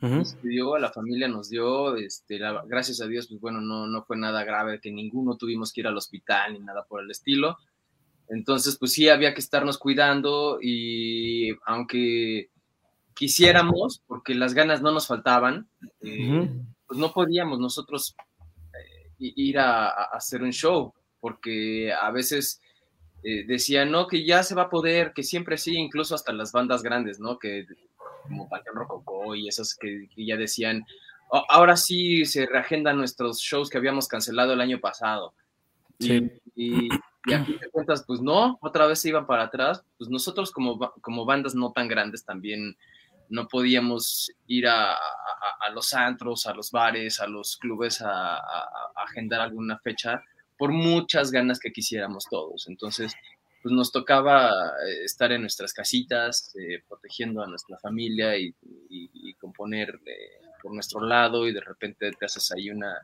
nos dio, la familia nos dio, este, la- gracias a Dios, pues bueno, no, no fue nada grave, que ninguno tuvimos que ir al hospital ni nada por el estilo. Entonces, pues sí, había que estarnos cuidando y aunque quisiéramos, porque las ganas no nos faltaban, eh, pues no podíamos nosotros eh, ir a, a hacer un show, porque a veces eh, decían, no, que ya se va a poder, que siempre sí, incluso hasta las bandas grandes, ¿no? Que como Panteón Rococó y esas que, que ya decían, "Oh, ahora sí se reagendan nuestros shows que habíamos cancelado el año pasado. Sí. Y, y a fin de cuentas, pues no, otra vez se iban para atrás. Pues nosotros como, como bandas no tan grandes también no podíamos ir a, a- los antros, a los bares, a los clubes a, agendar alguna fecha por muchas ganas que quisiéramos todos. Entonces, pues nos tocaba eh, estar en nuestras casitas, eh, protegiendo a nuestra familia y, y- y componer eh, por nuestro lado y de repente te haces ahí una,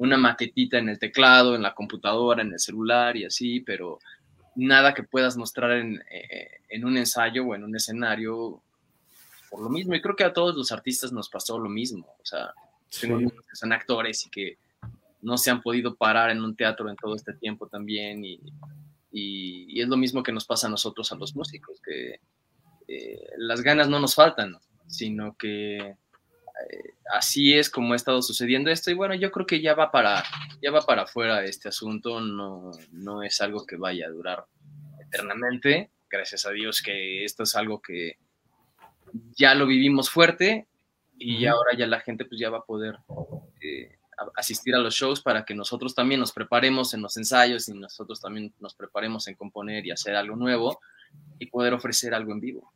una maquetita en el teclado, en la computadora, en el celular y así, pero nada que puedas mostrar en, eh, en un ensayo o en un escenario por lo mismo. Y creo que a todos los artistas nos pasó lo mismo. O sea, tengo amigos que son actores y que no se han podido parar en un teatro en todo este tiempo también. Y, y- y es lo mismo que nos pasa a nosotros, a los músicos, que eh, las ganas no nos faltan, sino que así es como ha estado sucediendo esto. Y bueno, yo creo que ya va para, ya va para afuera este asunto, no, no es algo que vaya a durar eternamente. Gracias a Dios que esto es algo que ya lo vivimos fuerte y ahora ya la gente pues ya va a poder eh, asistir a los shows para que nosotros también nos preparemos en los ensayos y nosotros también nos preparemos en componer y hacer algo nuevo y poder ofrecer algo en vivo.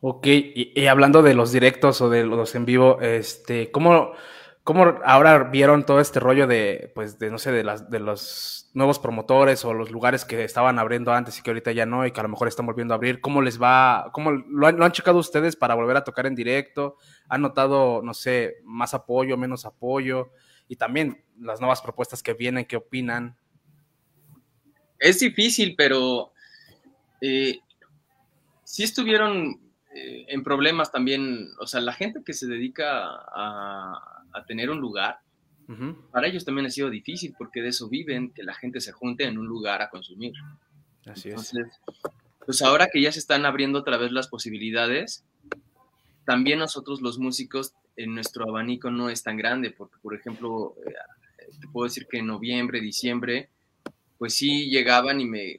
Ok, y, hablando de los directos o de los en vivo, este, ¿cómo, cómo ahora vieron todo este rollo de, pues, de, no sé, de, las, de los nuevos promotores o los lugares que estaban abriendo antes y que ahorita ya no y que a lo mejor están volviendo a abrir? ¿Cómo les va? ¿Cómo lo han, lo han checado ustedes para volver a tocar en directo? ¿Han notado, no sé, más apoyo, menos apoyo? Y también las nuevas propuestas que vienen, ¿qué opinan? Es difícil, pero eh, sí estuvieron eh, en problemas también, o sea, la gente que se dedica a, a tener un lugar, para ellos también ha sido difícil porque de eso viven, que la gente se junte en un lugar a consumir. Así es. Pues ahora que ya se están abriendo otra vez las posibilidades, también nosotros los músicos, en nuestro abanico no es tan grande, porque por ejemplo, eh, te puedo decir que en noviembre, diciembre, pues sí llegaban y me,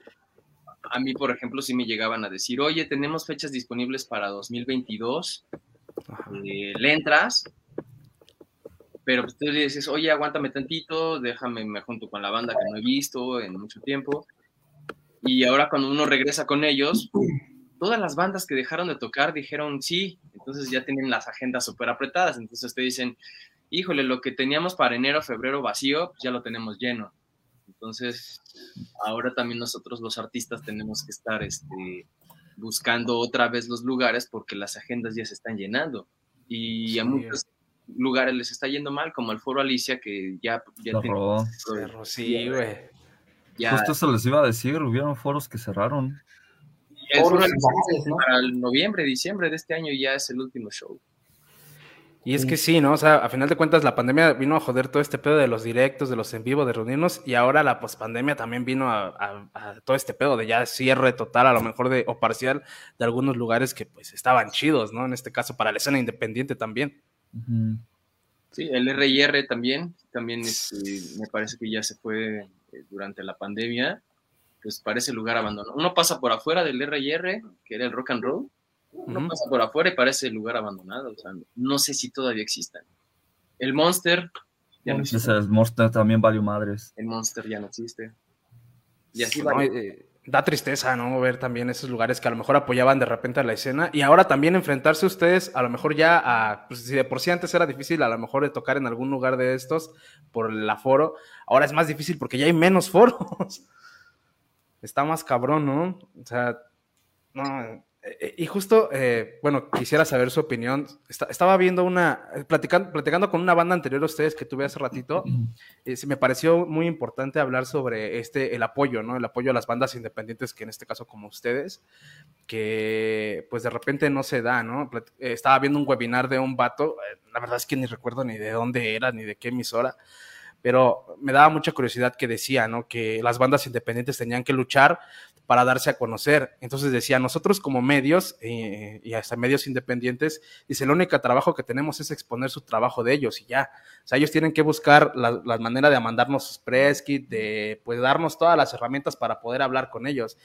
a mí por ejemplo, sí me llegaban a decir, oye, tenemos fechas disponibles para 2022, eh, ¿le entras? Pero pues tú le dices, oye, aguántame tantito, déjame, me junto con la banda que no he visto en mucho tiempo. Y ahora cuando uno regresa con ellos, todas las bandas que dejaron de tocar dijeron sí, entonces ya tienen las agendas súper apretadas, entonces te dicen, híjole, lo que teníamos para enero, febrero vacío, pues ya lo tenemos lleno. Entonces, ahora también nosotros los artistas tenemos que estar este, buscando otra vez los lugares porque las agendas ya se están llenando. Y a muchos lugares les está yendo mal, como el Foro Alicia, que ya... ya Cerró. tiene- Sí, güey. Ya, Justo eso les iba a decir, hubieron foros que cerraron. el Foro Foros y Alicia para el noviembre, diciembre de este año ya es el último show. Y es que sí, ¿no? O sea, a final de cuentas la pandemia vino a joder todo este pedo de los directos, de los en vivo, de reunirnos, y ahora la pospandemia también vino a, a- a todo este pedo de ya cierre total, a lo mejor de, o parcial, de algunos lugares que pues estaban chidos, ¿no? En este caso para la escena independiente también. Sí, el R&R también, también este, me parece que ya se fue eh, durante la pandemia, pues parece lugar abandonado. Uno pasa por afuera del R&R, que era el rock and roll, uno pasa por afuera y parece lugar abandonado, o sea, no sé si todavía existan. El Monster, ya no existe. Ese Monster también valió madres. el Monster ya no existe. Y así No, va. eh, da tristeza, ¿no? Ver también esos lugares que a lo mejor apoyaban de repente a la escena y ahora también enfrentarse ustedes a lo mejor ya a, pues si de por sí antes era difícil a lo mejor de tocar en algún lugar de estos por el aforo, ahora es más difícil porque ya hay menos foros. Está más cabrón, ¿no? O sea, no. Eh, eh, Y justo, eh, bueno, quisiera saber su opinión. Esta- estaba viendo una, eh, platicando, platicando con una banda anterior a ustedes que tuve hace ratito, eh, me pareció muy importante hablar sobre este, el apoyo, ¿no? El apoyo a las bandas independientes, que en este caso como ustedes. que pues de repente no se da, ¿no? Estaba viendo un webinar de un vato, la verdad es que ni recuerdo ni de dónde era, ni de qué emisora, pero me daba mucha curiosidad que decía, ¿no? Que las bandas independientes tenían que luchar para darse a conocer. Entonces decía, nosotros como medios eh, y hasta medios independientes, dice, el único trabajo que tenemos es exponer su trabajo de ellos y ya. O sea, ellos tienen que buscar la, la manera de mandarnos sus de pues darnos todas las herramientas para poder hablar con ellos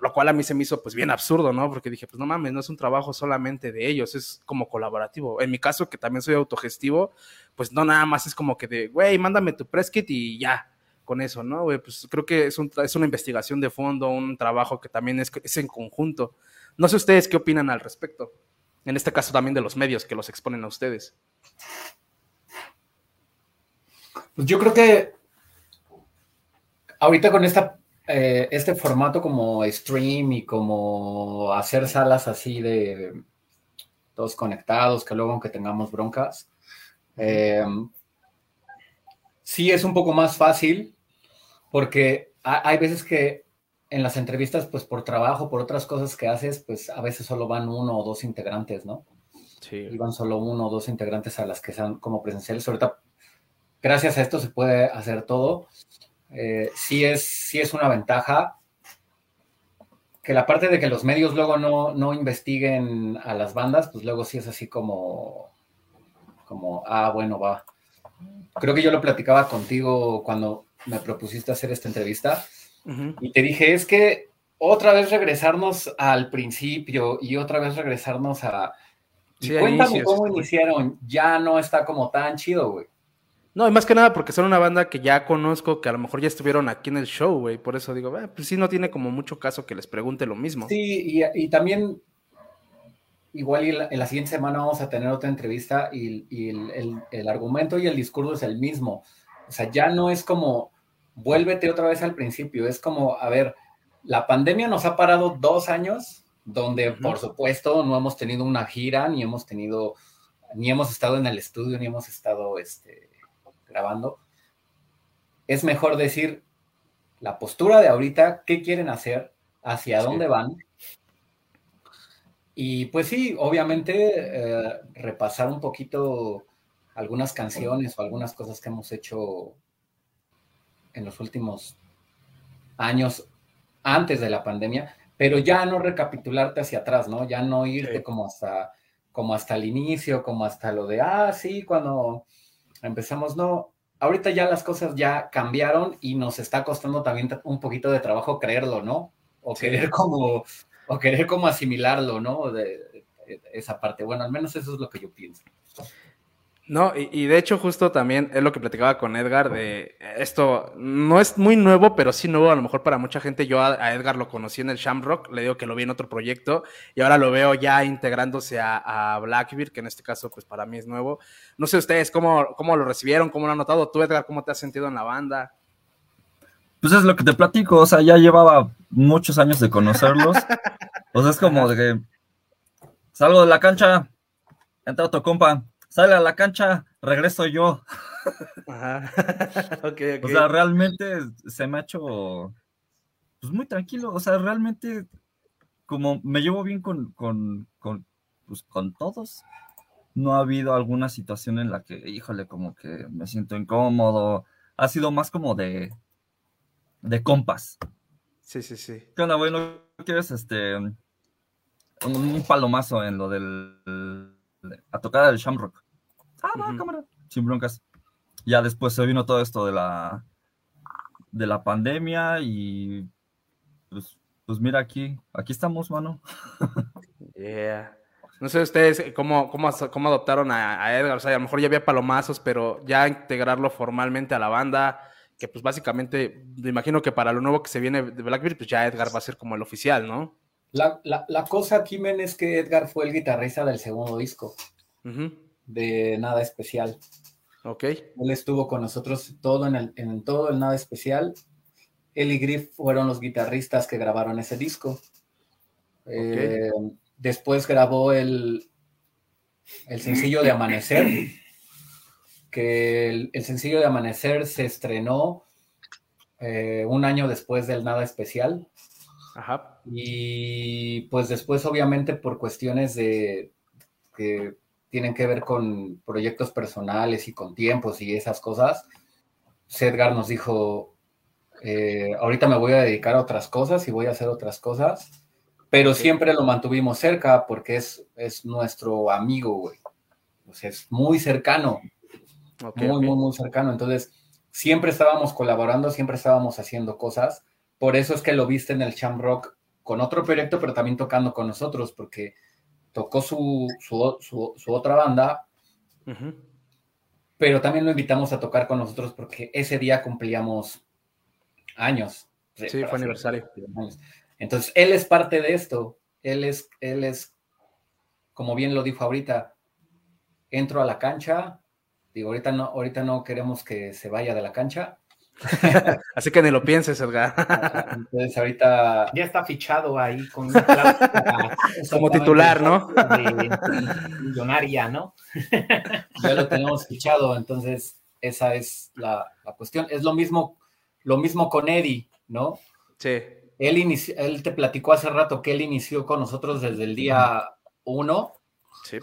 lo cual a mí se me hizo pues bien absurdo, ¿no? Porque dije, pues no mames, no es un trabajo solamente de ellos, es como colaborativo. En mi caso, que también soy autogestivo, pues no nada más es como que de, güey, mándame tu press kit y ya, con eso, ¿no? Pues creo que es, un, es una investigación de fondo, un trabajo que también es, es en conjunto. No sé ustedes qué opinan al respecto. En este caso también de los medios que los exponen a ustedes. Pues yo creo que ahorita con esta eh, este formato como stream y como hacer salas así de todos conectados, que luego aunque tengamos broncas, eh, sí es un poco más fácil porque hay veces que en las entrevistas, pues por trabajo, por otras cosas que haces, pues a veces solo van uno o dos integrantes, ¿no? Sí. Y van solo uno o dos integrantes a las que sean como presenciales. Ahorita, gracias a esto se puede hacer todo. Eh, sí, es, sí es una ventaja que la parte de que los medios luego no, investiguen a las bandas, pues luego sí es así como, como, ah, bueno, va. Creo que yo lo platicaba contigo cuando me propusiste hacer esta entrevista y te dije, es que otra vez regresarnos al principio y otra vez regresarnos a... cuéntame cómo iniciaron, ya no está como tan chido, güey. No, y más que nada porque son una banda que ya conozco, que a lo mejor ya estuvieron aquí en el show, güey. Por eso digo, eh, pues sí, no tiene como mucho caso que les pregunte lo mismo. Sí, y, también, igual en la, siguiente semana vamos a tener otra entrevista y, el, argumento y el discurso es el mismo. O sea, ya no es como, vuélvete otra vez al principio, es como, a ver, la pandemia nos ha parado dos años, donde por supuesto no hemos tenido una gira, ni hemos tenido, ni hemos estado en el estudio, ni hemos estado, este grabando, es mejor decir la postura de ahorita, qué quieren hacer, hacia dónde van. Y pues sí, obviamente eh, repasar un poquito algunas canciones o algunas cosas que hemos hecho en los últimos años antes de la pandemia, pero ya no recapitularte hacia atrás, ¿no? Ya no irte como hasta como hasta el inicio, como hasta lo de, ah, sí, cuando empezamos, no, ahorita ya las cosas ya cambiaron y nos está costando también un poquito de trabajo creerlo, ¿no? O querer como, o querer como asimilarlo, ¿no? De, esa parte. Bueno, al menos eso es lo que yo pienso. No, y, de hecho justo también es lo que platicaba con Edgar de esto, no es muy nuevo, pero sí nuevo a lo mejor para mucha gente. Yo a, Edgar lo conocí en el Shamrock, le digo que lo vi en otro proyecto y ahora lo veo ya integrándose a, Blackbeard, que en este caso pues para mí es nuevo. No sé ustedes cómo, cómo lo recibieron, cómo lo han notado. Tú Edgar, ¿cómo te has sentido en la banda? Pues es lo que te platico, o sea, ya llevaba muchos años de conocerlos. o sea, es como de que salgo de la cancha, entra otro compa, sale a la cancha, regreso yo. Ajá. O sea, realmente se me ha hecho pues muy tranquilo. O sea, realmente como me llevo bien con, con, con, pues, con todos. No ha habido alguna situación en la que, híjole, como que me siento incómodo. Ha sido más como de, de compas. Sí, sí, sí. ¿Qué onda, bueno? ¿Quieres este un, un palomazo en lo del a tocar el Shamrock? Ah, va, cámara. Sin broncas. Ya después se vino todo esto de la de la pandemia y pues, pues mira aquí, aquí estamos, mano. yeah. No sé ustedes cómo, cómo, cómo adoptaron a, Edgar, o sea, a lo mejor ya había palomazos, pero ya integrarlo formalmente a la banda, que pues básicamente, me imagino que para lo nuevo que se viene de Blackbeard, pues ya Edgar va a ser como el oficial, ¿no? La, la, cosa aquí, men, es que Edgar fue el guitarrista del segundo disco de Nada Especial. Ok. Él estuvo con nosotros todo en, el, en todo el Nada Especial. Él y Griff fueron los guitarristas que grabaron ese disco. Eh, después grabó el, el sencillo de Amanecer, que el, sencillo de Amanecer se estrenó eh, un año después del Nada Especial. Ajá. Y pues después, obviamente, por cuestiones de que tienen que ver con proyectos personales y con tiempos y esas cosas, Edgar nos dijo, eh, ahorita me voy a dedicar a otras cosas y voy a hacer otras cosas, pero siempre lo mantuvimos cerca porque es, es nuestro amigo, güey. O sea, es muy cercano, muy, muy, muy cercano. Entonces, siempre estábamos colaborando, siempre estábamos haciendo cosas. Por eso es que lo viste en el Shamrock con otro proyecto, pero también tocando con nosotros, porque tocó su, su, su- su otra banda, pero también lo invitamos a tocar con nosotros porque ese día cumplíamos años. Sí, fue aniversario. Años. Entonces, él es parte de esto. Él es, él es, como bien lo dijo ahorita, entro a la cancha. Digo, ahorita no, ahorita no queremos que se vaya de la cancha. Así que ni lo pienses, Edgar. Entonces, ahorita. Ya está fichado ahí con una cláusula Como titular, ¿no? millonaria, ¿no? ya lo tenemos fichado, entonces esa es la, la cuestión. Es lo mismo, lo mismo con Eddie, ¿no? Sí. Él, inició- él te platicó hace rato que él inició con nosotros desde el día uno Sí.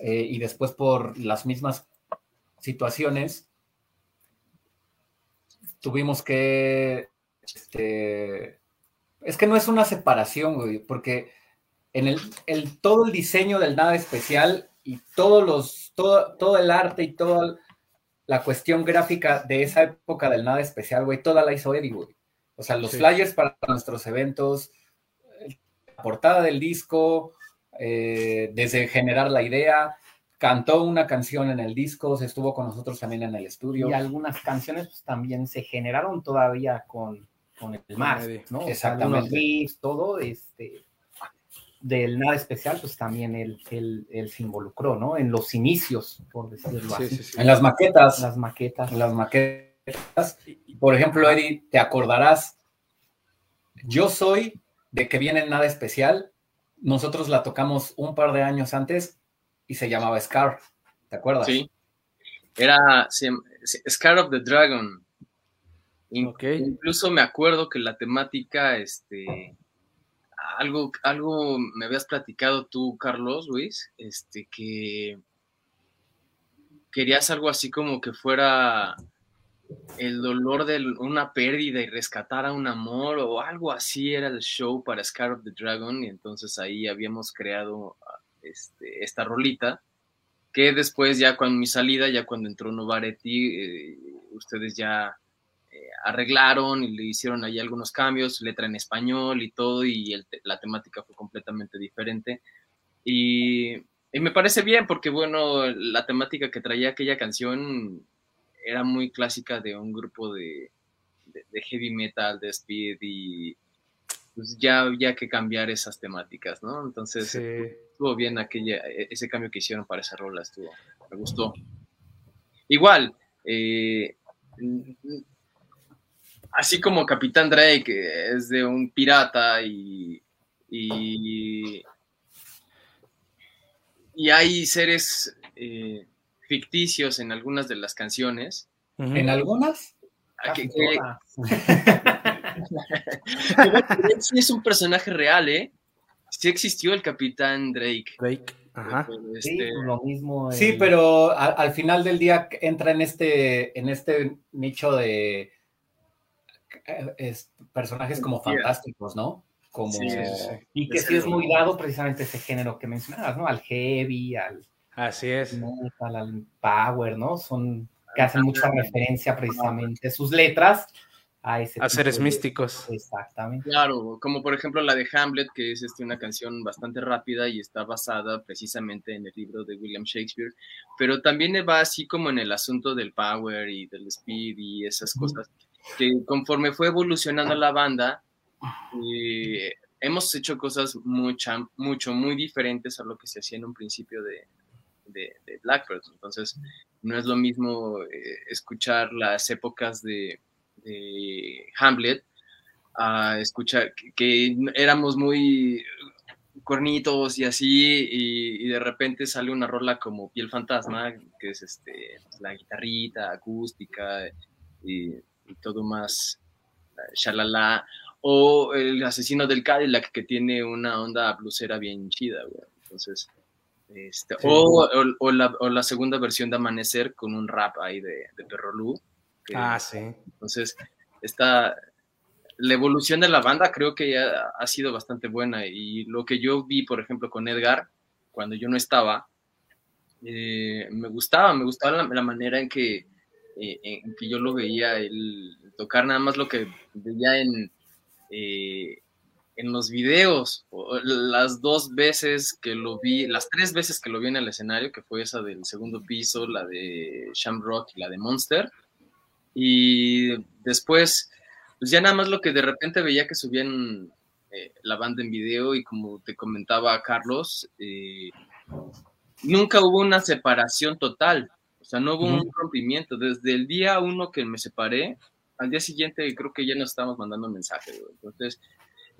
eh, y después por las mismas situaciones tuvimos que, este, es que no es una separación, güey, porque en el, el- todo el diseño del nada especial y todos los, todo, todo el arte y toda la cuestión gráfica de esa época del nada especial, güey, toda la hizo Eddie, güey. O sea, los Sí. flyers para nuestros eventos, la portada del disco, eh, desde generar la idea, cantó una canción en el disco, se estuvo con nosotros también en el estudio. Y algunas canciones pues, también se generaron todavía con, con el mar. ¿no? O sea, Exactamente. algunos riffs, todo, este, del nada especial, pues también él, él, él se involucró, ¿no? En los inicios, por decirlo Sí, así. sí, sí. En las maquetas. Las maquetas. En las maquetas. Por ejemplo, Eddie, te acordarás, yo soy de que viene nada especial. Nosotros la tocamos un par de años antes y se llamaba Scar. ¿Te acuerdas? Sí. Era se Scar of the Dragon. In- Incluso me acuerdo que la temática, este, algo, algo me habías platicado tú, Carlos, Luis, este, que querías algo así como que fuera el dolor de una pérdida y rescatar a un amor o algo así era el show para Scar of the Dragon y entonces ahí habíamos creado este, esta rolita que después ya con mi salida, ya cuando entró Novaretti, eh, ustedes ya eh, arreglaron y le hicieron ahí algunos cambios, letra en español y todo, y la temática fue completamente diferente. Y, me parece bien porque, bueno, la temática que traía aquella canción era muy clásica de un grupo de, heavy metal, de speed, y pues ya había que cambiar esas temáticas, ¿no? Entonces. Estuvo bien aquella, e- ese cambio que hicieron para esa rola, estuvo, me gustó. Igual, eh, así como Capitán Drake es de un pirata y, y, y hay seres eh, ficticios en algunas de las canciones. ¿En algunas? Ah, que- que- que es un personaje real, ¿eh? Sí existió el Capitán Drake. Drake, ajá. Sí, pues, lo mismo. Sí, pero a- al final del día entra en este, en este nicho de eh, es- personajes como fantásticos, ¿no? Como Sí, sí, sí. Y que sí es muy dado precisamente ese género que mencionabas, ¿no? Al heavy, al Así es. metal, al power, ¿no? Son que hacen mucha referencia precisamente sus letras a ese A tipo seres de- místicos. Exactamente. Claro, como por ejemplo la de Hamlet, que es este, una canción bastante rápida y está basada precisamente en el libro de William Shakespeare, pero también va así como en el asunto del power y del speed y esas cosas, que conforme fue evolucionando la banda, eh, hemos hecho cosas mucha, mucho, muy diferentes a lo que se hacía en un principio de, de, de Blackbird. Entonces, no es lo mismo eh, escuchar las épocas de, de Hamlet a escuchar que, que éramos muy cornitos y así, y, y de repente sale una rola como Piel Fantasma, que es este, la guitarrita acústica y, y todo más eh, shalala, O el asesino del Cadillac, que tiene una onda blusera bien chida, güey. Entonces, este, Sí. o, o- o la, o la segunda versión de Amanecer con un rap ahí de, de Perro Lu. Que- Ah, sí. Entonces, esta, la evolución de la banda creo que ya ha sido bastante buena. Y lo que yo vi, por ejemplo, con Edgar, cuando yo no estaba, eh, me gustaba, me gustaba la, la manera en que, eh, en que yo lo veía, el tocar nada más lo que veía en, eh, en los videos. Las dos veces que lo vi, las tres veces que lo vi en el escenario, que fue esa del segundo piso, la de Shamrock y la de Monster. Y después, pues ya nada más lo que de repente veía que subían eh, la banda en video y como te comentaba Carlos, eh, nunca hubo una separación total, o sea, no hubo un rompimiento. Desde el día uno que me separé, al día siguiente creo que ya nos estábamos mandando mensajes. Entonces,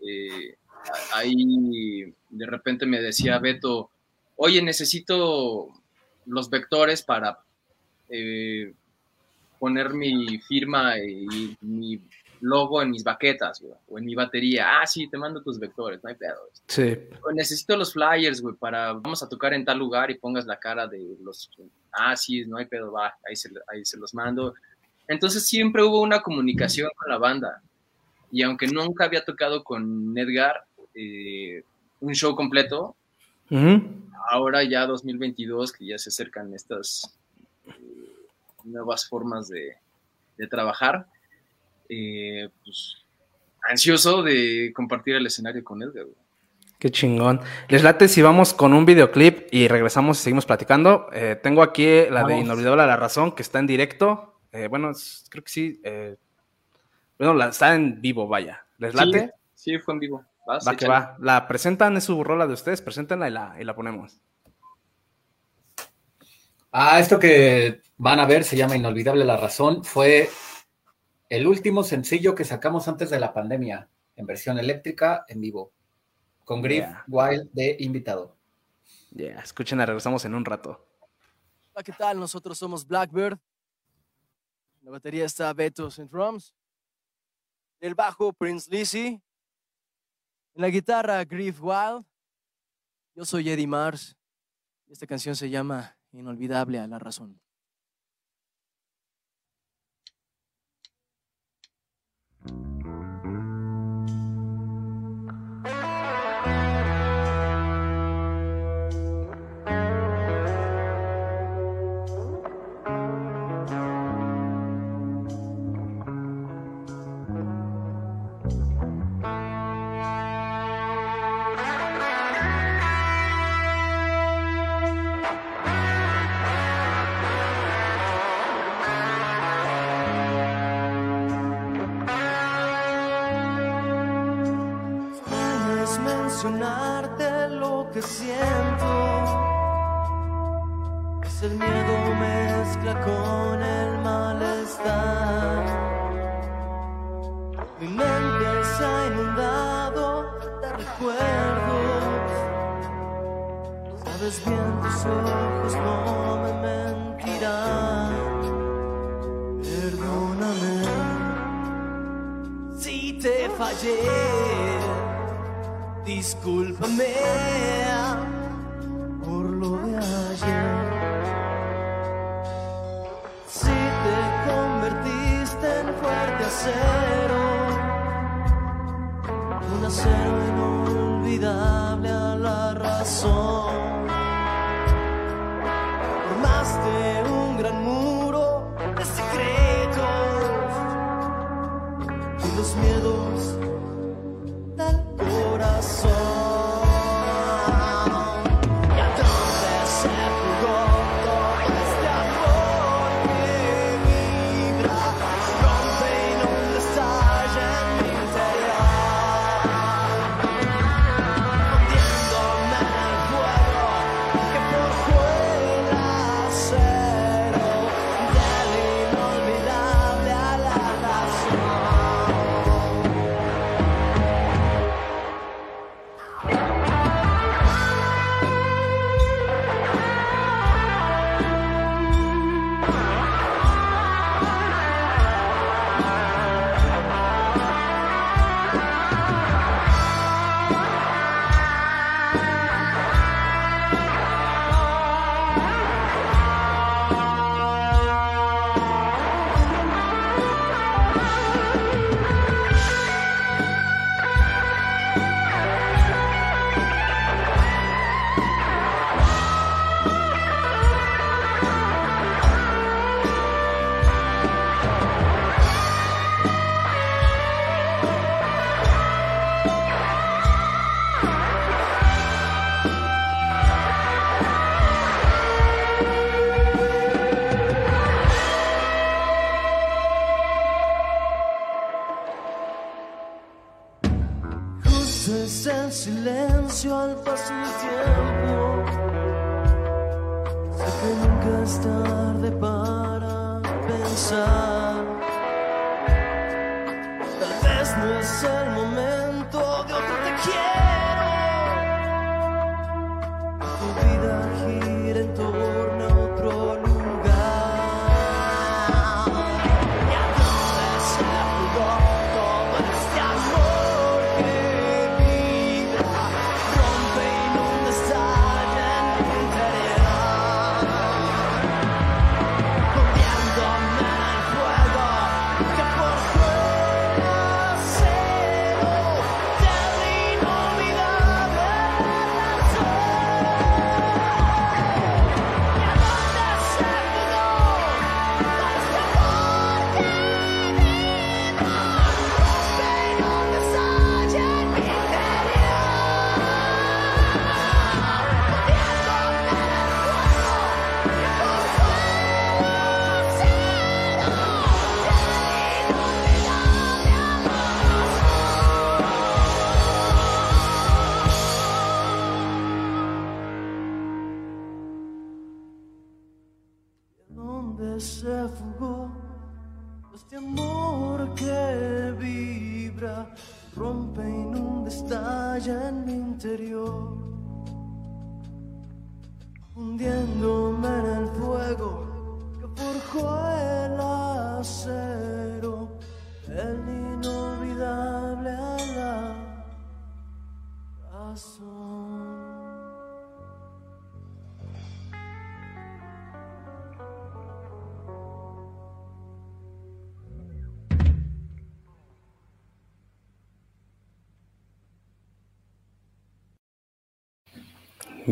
eh, ahí de repente me decía Beto, oye, necesito los vectores para eh, poner mi firma y mi logo en mis baquetas, güey, o en mi batería. Ah, sí, te mando tus vectores, no hay pedo. Sí. O necesito los flyers, güey, para vamos a tocar en tal lugar y pongas la cara de los. Ah, sí, no hay pedo, va, ahí se, ahí se los mando. Entonces siempre hubo una comunicación con la banda. Y aunque nunca había tocado con Edgar eh, un show completo, ahora ya 2022, que ya se acercan estas nuevas formas de, de trabajar, eh, pues ansioso de compartir el escenario con Edgar. güey. Qué chingón. Les late si vamos con un videoclip y regresamos y seguimos platicando. Eh, tengo aquí la de. Inolvidable La Razón, que está en directo. Eh, bueno, creo que sí. eh, bueno, la, está en vivo, vaya. ¿Les late? Sí, sí, fue en vivo. Vas, va que va. La presentan, es su rola de ustedes. Preséntenla y la, y la ponemos. Ah, esto que van a ver se llama Inolvidable la Razón. Fue el último sencillo que sacamos antes de la pandemia, en versión eléctrica, en vivo, con Griff Yeah. Wild de invitado. Yeah, escúchenla, regresamos en un rato. Hola, ¿qué tal? Nosotros somos Blackbird. En la batería está Beto en drums. En el bajo, Prince Lizzy. En la guitarra, Griff Wild. Yo soy Eddie Mars. Y esta canción se llama Inolvidable a la razón.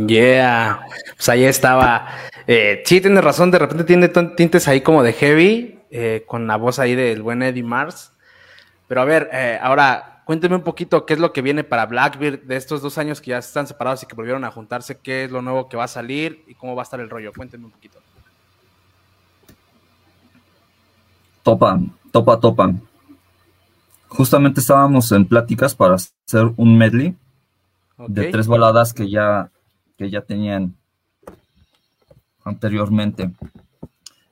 Yeah, pues ahí estaba. Eh, sí, tienes razón, de repente tiene tintes ahí como de heavy, eh, con la voz ahí del buen Eddie Mars. Pero a ver, eh, ahora cuénteme un poquito qué es lo que viene para Blackbeard de estos dos años que ya están separados y que volvieron a juntarse, qué es lo nuevo que va a salir y cómo va a estar el rollo. Cuénteme un poquito. Topan, topa, topan. Justamente estábamos en pláticas para hacer un medley de tres baladas que ya, que ya tenían anteriormente.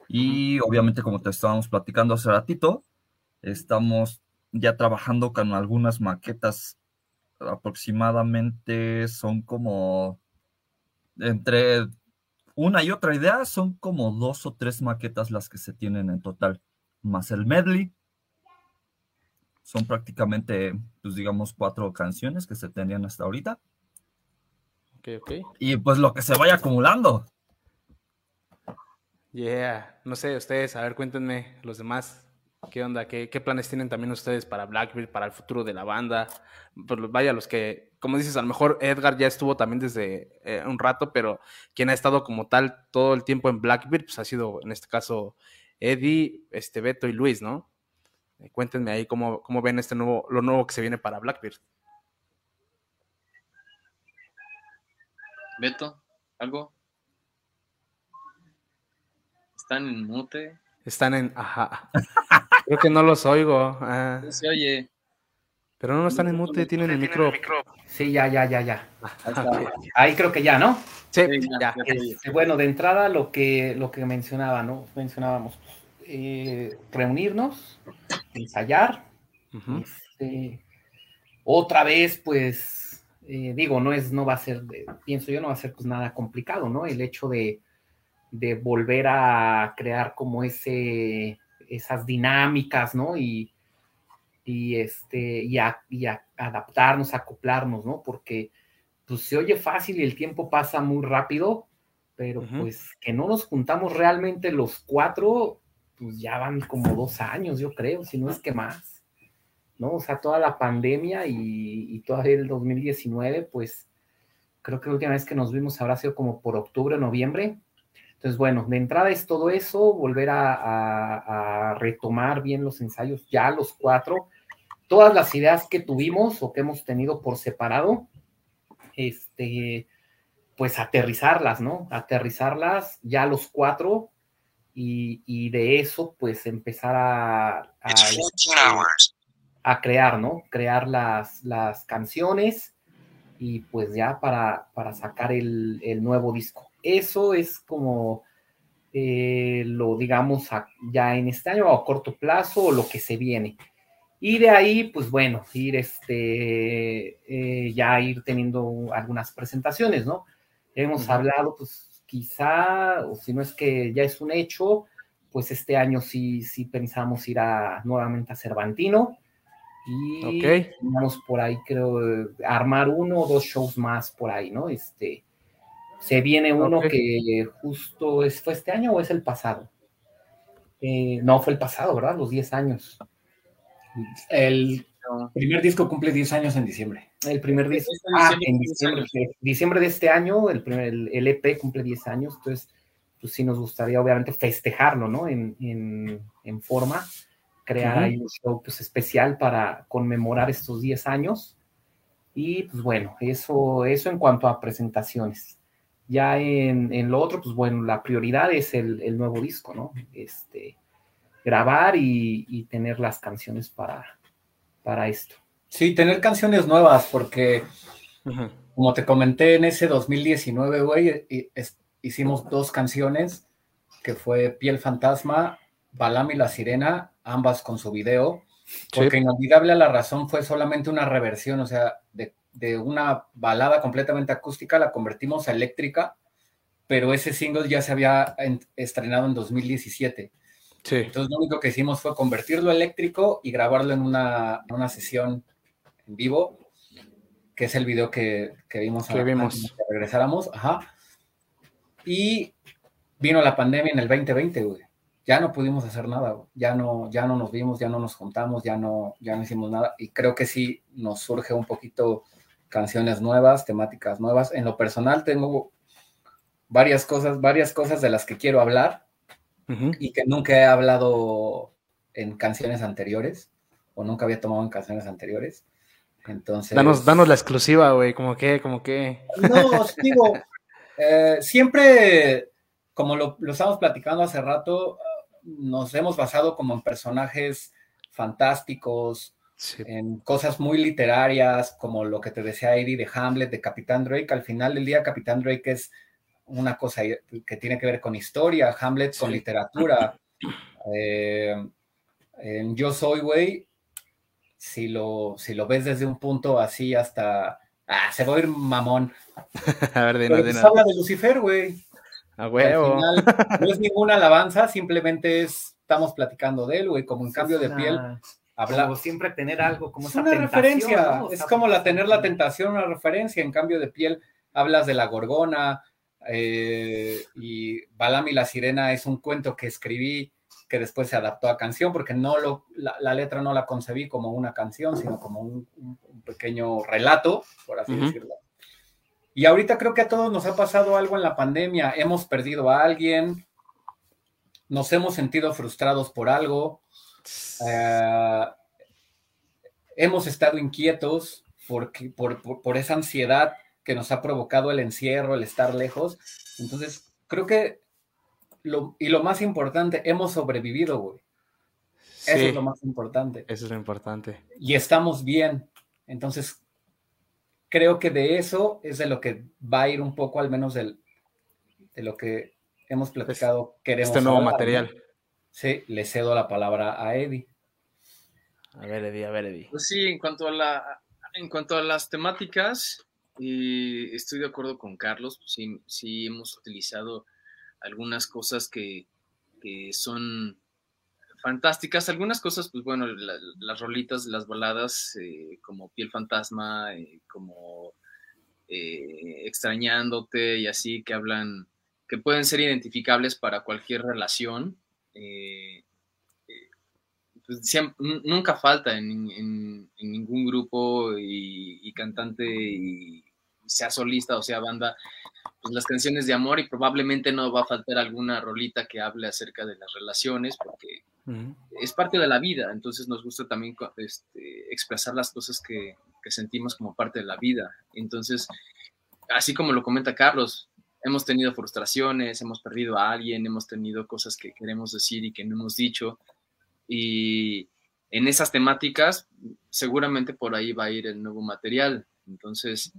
Y obviamente, como te estábamos platicando hace ratito, estamos ya trabajando con algunas maquetas. Aproximadamente son como entre una y otra idea, son como dos o tres maquetas las que se tienen en total, más el medley. Son prácticamente, pues digamos, cuatro canciones que se tenían hasta ahorita. Ok, ok. Y pues lo que se vaya acumulando. Yeah, no sé, ustedes, a ver, cuéntenme los demás. ¿Qué onda? ¿Qué, qué planes tienen también ustedes para Blackbeard, para el futuro de la banda? Pues vaya, los que, como dices, a lo mejor Edgar ya estuvo también desde eh, un rato, pero quien ha estado como tal todo el tiempo en Blackbeard, pues ha sido en este caso Eddie, este Beto y Luis, ¿no? Eh, cuéntenme ahí cómo, cómo ven este nuevo, lo nuevo que se viene para Blackbeard. Beto, ¿algo? ¿Están en mute? Están en, ajá. Creo que no los oigo. ah. No se oye. Pero no están en mute, tienen el micro. Sí, ya, ya, ya, ya. Ahí está. Ahí creo que ya, ¿no? Sí, ya. Este, bueno, de entrada lo que, lo que mencionaba, ¿no? Mencionábamos eh, reunirnos, ensayar, este, otra vez, pues, eh, digo, no es, no va a ser, pienso yo, no va a ser pues nada complicado, ¿no? El hecho de, de volver a crear como ese, esas dinámicas, ¿no? Y, y este, y, a- y a adaptarnos, acoplarnos, ¿no? Porque pues se oye fácil y el tiempo pasa muy rápido, pero pues que no nos juntamos realmente los cuatro, pues ya van como dos años, yo creo, si no es que más, ¿no? O sea, toda la pandemia y, y todavía el 2019, pues creo que la última vez que nos vimos habrá sido como por octubre, noviembre. Entonces, bueno, de entrada es todo eso, volver a, retomar bien los ensayos, ya los cuatro, todas las ideas que tuvimos o que hemos tenido por separado, este, pues aterrizarlas, ¿no? Aterrizarlas ya los cuatro y, y de eso, pues empezar a, a, a crear, ¿no? Crear las, las canciones y pues ya para, para sacar el, el nuevo disco. Eso es como eh, lo digamos ya en este año o a corto plazo o lo que se viene. Y de ahí, pues bueno, ir este, eh, ya ir teniendo algunas presentaciones, ¿no? Hemos hablado, pues quizá, o si no es que ya es un hecho, pues este año sí, sí pensamos ir a, nuevamente a Cervantino. Y vamos por ahí, creo, armar uno o dos shows más por ahí, ¿no? Este, se viene uno que justo es, fue este año o es el pasado. Eh, no, fue el pasado, ¿verdad? Los 10 años. El primer disco cumple 10 años en diciembre. El primer disco. Ah, en cumple 10 diciembre, diciembre de este año, el, primer, el, el EP cumple 10 años, entonces, pues sí nos gustaría obviamente festejarlo, ¿no? En, en, en forma, crear Ujú. ahí un show pues, especial para conmemorar estos 10 años. Y pues bueno, eso, eso en cuanto a presentaciones. Ya en, en lo otro, pues bueno, la prioridad es el, el nuevo disco, ¿no? Este, grabar y, y tener las canciones para, para esto. Sí, tener canciones nuevas, porque como te comenté en ese 2019, güey, es- hicimos dos canciones, que fue Piel Fantasma, Balam y la Sirena, ambas con su video, porque Sí. Inolvidable a la Razón fue solamente una reversión, o sea, de, de una balada completamente acústica la convertimos a eléctrica, pero ese single ya se había en- estrenado en 2017. Sí. Entonces lo único que hicimos fue convertirlo a eléctrico y grabarlo en una, en una sesión en vivo, que es el video que, que vimos, Que vimos. que regresáramos. Ajá. Y vino la pandemia en el 2020, güey. Ya no pudimos hacer nada, güey. Ya no, ya no nos vimos, ya no nos juntamos, ya no, ya no hicimos nada. Y creo que sí nos surge un poquito canciones nuevas, temáticas nuevas. En lo personal tengo varias cosas, varias cosas de las que quiero hablar y que nunca he hablado en canciones anteriores o nunca había tomado en canciones anteriores. Entonces, Danos, danos la exclusiva, güey, como que, como que. no, os digo, eh, siempre, como lo, lo estábamos platicando hace rato, nos hemos basado como en personajes fantásticos, en cosas muy literarias, como lo que te decía Eddie de Hamlet, de Capitán Drake. Al final del día, Capitán Drake es una cosa que tiene que ver con historia, Hamlet con literatura. Eh, en Yo Soy, güey, si lo, si lo ves desde un punto así hasta... Ah, se va a ir mamón. A ver, Pero dinos, pues dinos. habla de Lucifer, güey. A Al final, no es ninguna alabanza, simplemente es, estamos platicando de él, güey, como en cambio de piel. Habla, Como siempre tener algo como es esa una tentación, referencia, ¿no? O es sea, como la tener la tentación, una referencia. En cambio de piel, hablas de la gorgona eh, y Balam y la sirena es un cuento que escribí que después se adaptó a canción, porque no lo, la, la letra no la concebí como una canción, sino como un, pequeño relato, por así decirlo. Y ahorita creo que a todos nos ha pasado algo en la pandemia. Hemos perdido a alguien, nos hemos sentido frustrados por algo, eh, hemos estado inquietos porque, por, por, por esa ansiedad que nos ha provocado el encierro, el estar lejos. Entonces, creo que, lo, y lo más importante, hemos sobrevivido, güey. Eso Sí. es lo más importante. Eso es lo importante. Y estamos bien. Entonces, creo que de eso es de lo que va a ir un poco, al menos del, de lo que hemos platicado. queremos este nuevo hablar, ¿no? material. Sí, le cedo la palabra a Eddie. A ver, Eddie, a ver, Eddie. Pues sí, en cuanto a la, en cuanto a las temáticas, eh, estoy de acuerdo con Carlos. pues sí, sí hemos utilizado algunas cosas que, que son fantásticas. Algunas cosas, pues bueno, la- las rolitas, las baladas, eh, como Piel Fantasma, eh, como eh, Extrañándote y así, que hablan, que pueden ser identificables para cualquier relación. pues, nunca falta en ningún grupo y, y cantante, y sea solista o sea banda, pues las canciones de amor y probablemente no va a faltar alguna rolita que hable acerca de las relaciones porque es parte de la vida, entonces nos gusta también este, expresar las cosas que, que sentimos como parte de la vida. Entonces, así como lo comenta Carlos, hemos tenido frustraciones, hemos perdido a alguien, hemos tenido cosas que queremos decir y que no hemos dicho. Y en esas temáticas, seguramente por ahí va a ir el nuevo material. Entonces,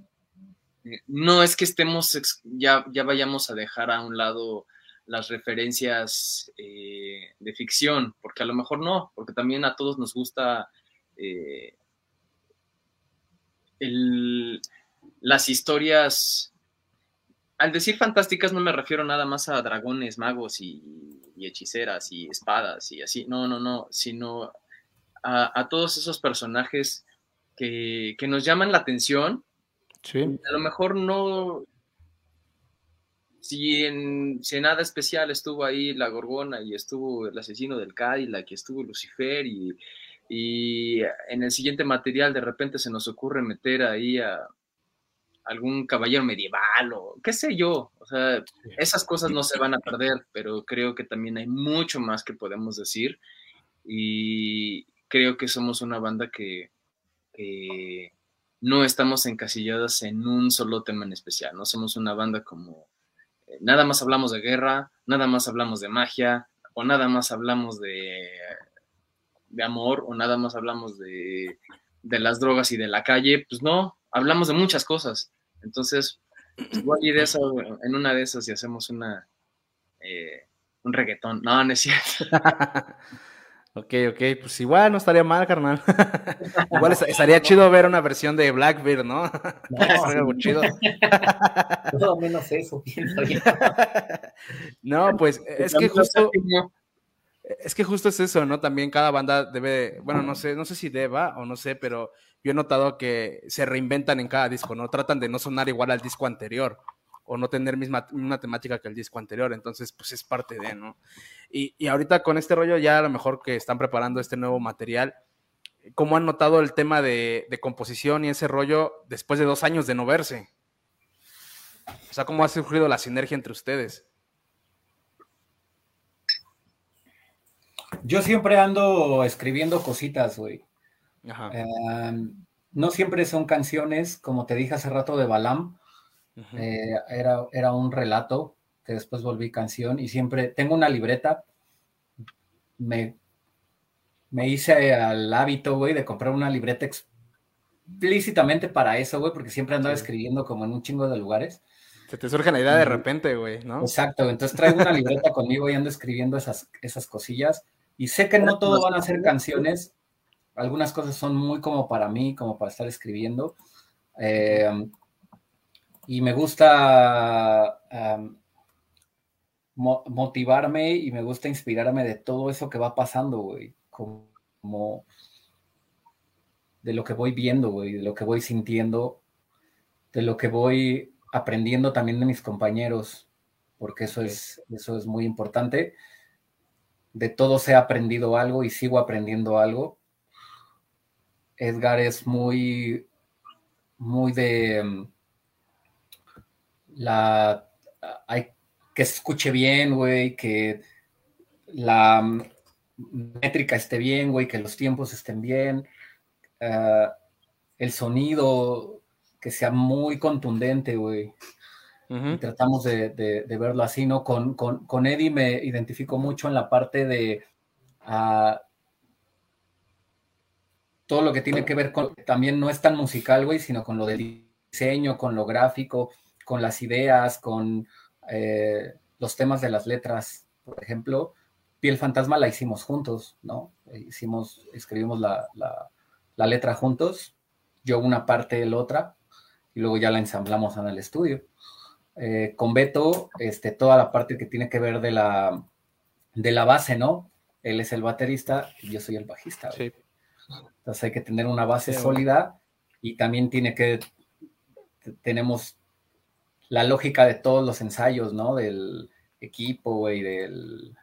eh, no es que estemos, ya, ya vayamos a dejar a un lado las referencias eh, de ficción, porque a lo mejor no, porque también a todos nos gusta eh, las historias. Al decir fantásticas no me refiero nada más a dragones, magos y, hechiceras y espadas y así, no, no, no, sino a, todos esos personajes que, que, nos llaman la atención. Sí. A lo mejor no, si en, si nada especial estuvo ahí la Gorgona y estuvo el asesino del Cadillac y estuvo Lucifer y, y en el siguiente material de repente se nos ocurre meter ahí a algún caballero medieval o qué sé yo, o sea, esas cosas no se van a perder, pero creo que también hay mucho más que podemos decir y creo que somos una banda que, que no estamos encasilladas en un solo tema en especial, no somos una banda como nada más hablamos de guerra, nada más hablamos de magia, o nada más hablamos de, de amor, o nada más hablamos de, de, las drogas y de la calle, pues no, hablamos de muchas cosas. Entonces, igual ir eso, en una de esas y hacemos una eh, un reggaetón. No, no es cierto. Ok, ok, pues igual no estaría mal, carnal. igual estaría chido ver una versión de Blackbeard, ¿no? No, algo chido. Todo menos eso, pienso yo. No, pues es que justo. Es que justo es eso, ¿no? También cada banda debe, bueno, no sé, no sé si deba o no sé, pero yo he notado que se reinventan en cada disco, ¿no? Tratan de no sonar igual al disco anterior o no tener misma una temática que el disco anterior, entonces pues es parte de, ¿no? Y, y, ahorita con este rollo ya a lo mejor que están preparando este nuevo material, ¿cómo han notado el tema de, de composición y ese rollo después de dos años de no verse? O sea, ¿cómo ha surgido la sinergia entre ustedes? Yo siempre ando escribiendo cositas, güey. Em, no siempre son canciones, como te dije hace rato de Balam, eh, era, era un relato que después volví canción y siempre tengo una libreta. Me, me hice al hábito, güey, de comprar una libreta explícitamente para eso, güey, porque siempre andaba escribiendo como en un chingo de lugares. Se te surge la idea de repente, güey, ¿no? Exacto, entonces traigo una libreta conmigo y ando escribiendo esas, esas cosillas. Y sé que no todo van a ser canciones, algunas cosas son muy como para mí, como para estar escribiendo. Eh, y me gusta motivarme y me gusta inspirarme de todo eso que va pasando, güey. Como de lo que voy viendo, güey, de lo que voy sintiendo, de lo que voy aprendiendo también de mis compañeros, porque eso es, eso es muy importante. De todos he aprendido algo y sigo aprendiendo algo. Edgar es muy, muy de la hay que se escuche bien, güey, que la métrica esté bien, güey, que los tiempos estén bien, ah, el sonido que sea muy contundente, güey. Tratamos de, verlo así, ¿no? Con, con, Eddie me identifico mucho en la parte de ah, todo lo que tiene que ver con, también no es tan musical, güey, sino con lo del diseño, con lo gráfico, con las ideas, con eh, los temas de las letras. Por ejemplo, Piel Fantasma la hicimos juntos, ¿no? Hicimos, escribimos la, letra juntos, yo una parte, el otra, y luego ya la ensamblamos en el estudio. Eh, con Beto, este, toda la parte que tiene que ver de la, de la base, ¿no? Él es el baterista y yo soy el bajista. Sí. Entonces hay que tener una base sólida y también tiene que, tenemos la lógica de todos los ensayos, ¿no? Del equipo, güey, del...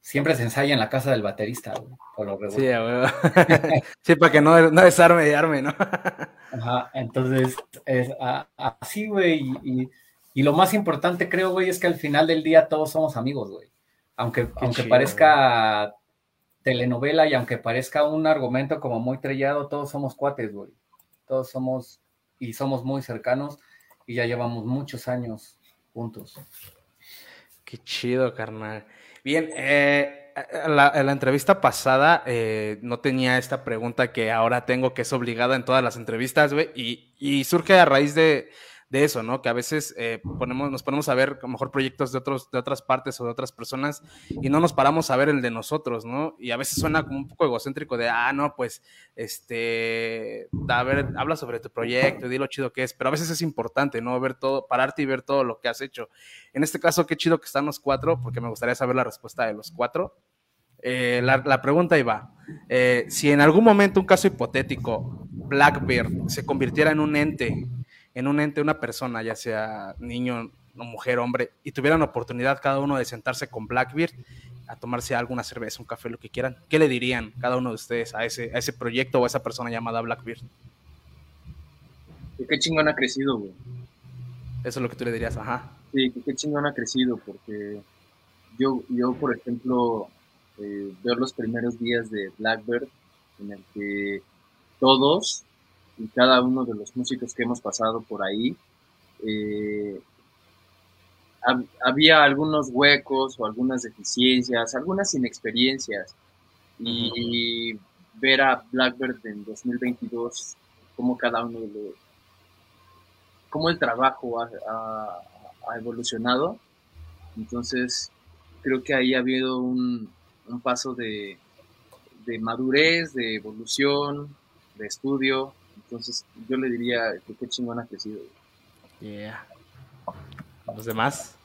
Siempre se ensaya en la casa del baterista, güey, por lo Sí, güey. sí, para que no, no desarme y arme, ¿no? Ajá, entonces, es así, güey, y, y, lo más importante, creo, güey, es que al final del día todos somos amigos, güey. Aunque, aunque parezca telenovela y aunque parezca un argumento como muy trellado, todos somos cuates, güey. Todos somos y somos muy cercanos y ya llevamos muchos años juntos. Qué chido, carnal. Bien, eh, la, en la entrevista pasada eh, no tenía esta pregunta que ahora tengo, que es obligada en todas las entrevistas, güey, y surge a raíz de, de eso, ¿no? Que a veces eh, ponemos, nos ponemos a ver a lo mejor proyectos de, otros, de otras partes o de otras personas y no nos paramos a ver el de nosotros, ¿no? Y a veces suena como un poco egocéntrico de, ah, no, pues, este, a ver, habla sobre tu proyecto, di lo chido que es, pero a veces es importante, ¿no? Ver todo, pararte y ver todo lo que has hecho. En este caso, qué chido que están los cuatro, porque me gustaría saber la respuesta de los cuatro. Eh, la, pregunta iba, eh, si en algún momento un caso hipotético, Blackbeard se convirtiera en un ente en un ente, una persona, ya sea niño, mujer, hombre, y tuvieran oportunidad cada uno de sentarse con Blackbeard a tomarse alguna cerveza, un café, lo que quieran, ¿qué le dirían cada uno de ustedes a ese, a ese proyecto o a esa persona llamada Blackbeard? Qué chingón ha crecido, güey. Eso es lo que tú le dirías, ajá. Sí, qué chingón ha crecido, porque yo, yo por ejemplo, eh, veo los primeros días de Blackbird, en el que todos y cada uno de los músicos que hemos pasado por ahí, eh, había algunos huecos o algunas deficiencias, algunas inexperiencias. Y, ver a Blackbird en 2022, cómo cada uno de los, cómo el trabajo ha, evolucionado. Entonces, creo que ahí ha habido un, un paso de, de madurez, de evolución, de estudio, entonces, yo le diría que qué chingón ha crecido. Yeah. ¿Los demás?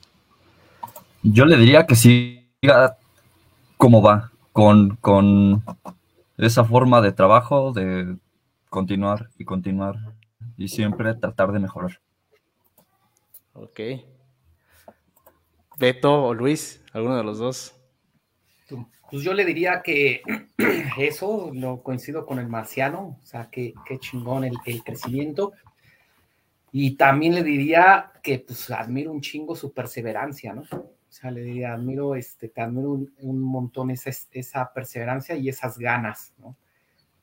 Yo le diría que siga como va, con, con esa forma de trabajo, de continuar y continuar y siempre tratar de mejorar. Ok. Beto o Luis, alguno de los dos. Pues yo le diría que eso lo coincido con el marciano, o sea, que, qué chingón el, crecimiento. Y también le diría que pues admiro un chingo su perseverancia, ¿no? O sea, le diría, admiro, este, te admiro un, montón esa, esa, perseverancia y esas ganas, ¿no?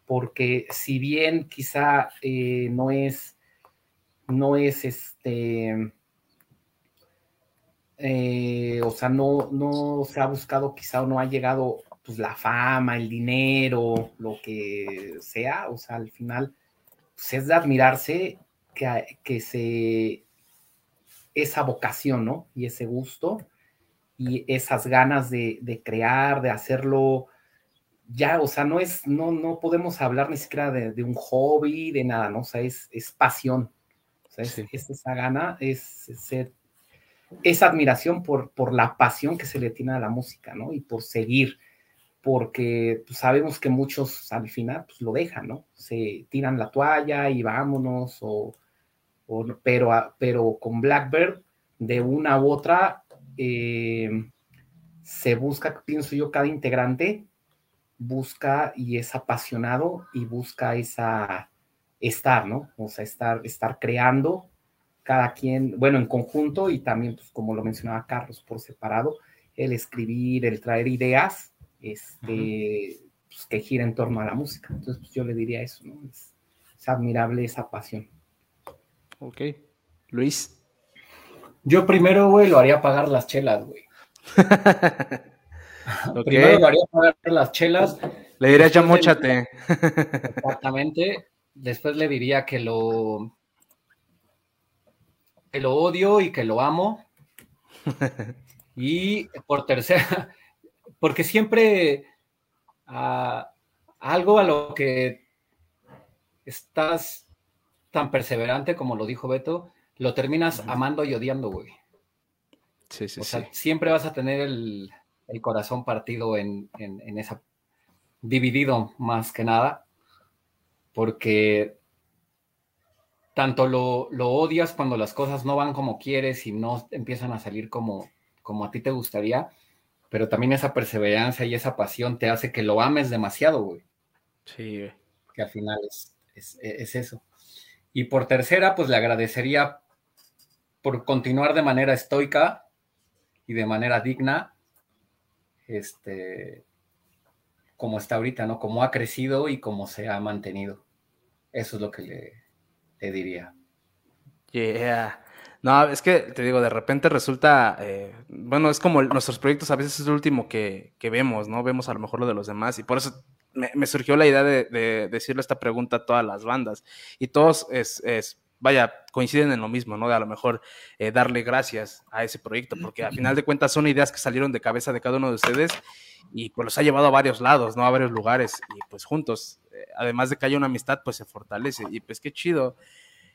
Porque si bien quizá eh, no es, no es este, eh, o sea, no, no se ha buscado quizá o no ha llegado pues la fama, el dinero, lo que sea, o sea, al final pues, es de admirarse que, que se esa vocación, ¿no? Y ese gusto y esas ganas de, de, crear, de hacerlo ya, o sea, no es, no, no podemos hablar ni siquiera de, de un hobby, de nada, ¿no? O sea, es, es pasión. O sea, es, es esa gana, es ser esa admiración por, por la pasión que se le tiene a la música, ¿no? Y por seguir, porque pues, sabemos que muchos al final pues, lo dejan, ¿no? Se tiran la toalla y vámonos, o, pero, pero con Blackbird, de una u otra, eh, se busca, pienso yo, cada integrante busca y es apasionado y busca esa estar, ¿no? O sea, estar, estar creando cada quien, bueno, en conjunto y también, pues como lo mencionaba Carlos, por separado, el escribir, el traer ideas, este, pues, que gira en torno a la música. Entonces, pues yo le diría eso, ¿no? Es, admirable esa pasión. Ok. Luis. Yo primero, güey, lo haría pagar las chelas, güey. Primero lo haría pagar las chelas. Le diría ya mochate. Exactamente. Después le diría que lo que lo odio y que lo amo. y por tercera, porque siempre ah, algo a lo que estás tan perseverante como lo dijo Beto, lo terminas amando y odiando, güey. Sí, sí, o sea, siempre vas a tener el, corazón partido en, en, esa, dividido más que nada, porque tanto lo, odias cuando las cosas no van como quieres y no empiezan a salir como, como a ti te gustaría, pero también esa perseverancia y esa pasión te hace que lo ames demasiado, güey. Sí, Que al final es, es, eso. Y por tercera, pues le agradecería por continuar de manera estoica y de manera digna, este, como está ahorita, ¿no? Como ha crecido y como se ha mantenido. Eso es lo que le, te diría. Yeah. No, es que te digo, de repente resulta, eh, bueno, es como nuestros proyectos a veces es lo último que, que, vemos, ¿no? Vemos a lo mejor lo de los demás y por eso me, surgió la idea de, de, decirle esta pregunta a todas las bandas y todos es, es vaya, coinciden en lo mismo, ¿no? De a lo mejor eh, darle gracias a ese proyecto, porque al final de cuentas son ideas que salieron de cabeza de cada uno de ustedes y pues los ha llevado a varios lados, ¿no? A varios lugares y pues juntos, eh, además de que haya una amistad, pues se fortalece y pues qué chido.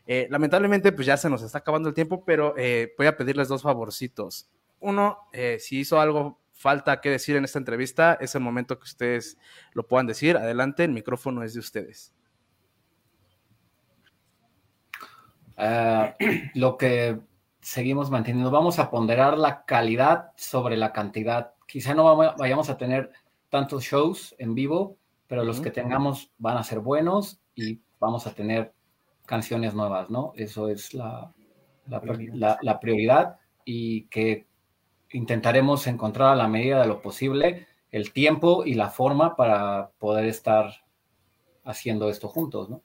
Eh, lamentablemente, pues ya se nos está acabando el tiempo, pero eh, voy a pedirles dos favorcitos. Uno, eh, si hizo algo falta que decir en esta entrevista, es el momento que ustedes lo puedan decir. Adelante, el micrófono es de ustedes. Uh, lo que seguimos manteniendo, vamos a ponderar la calidad sobre la cantidad. Quizá no vayamos a tener tantos shows en vivo, pero los que tengamos van a ser buenos y vamos a tener canciones nuevas, ¿no? Eso es la, la, la, la, prioridad y que intentaremos encontrar a la medida de lo posible el tiempo y la forma para poder estar haciendo esto juntos, ¿no?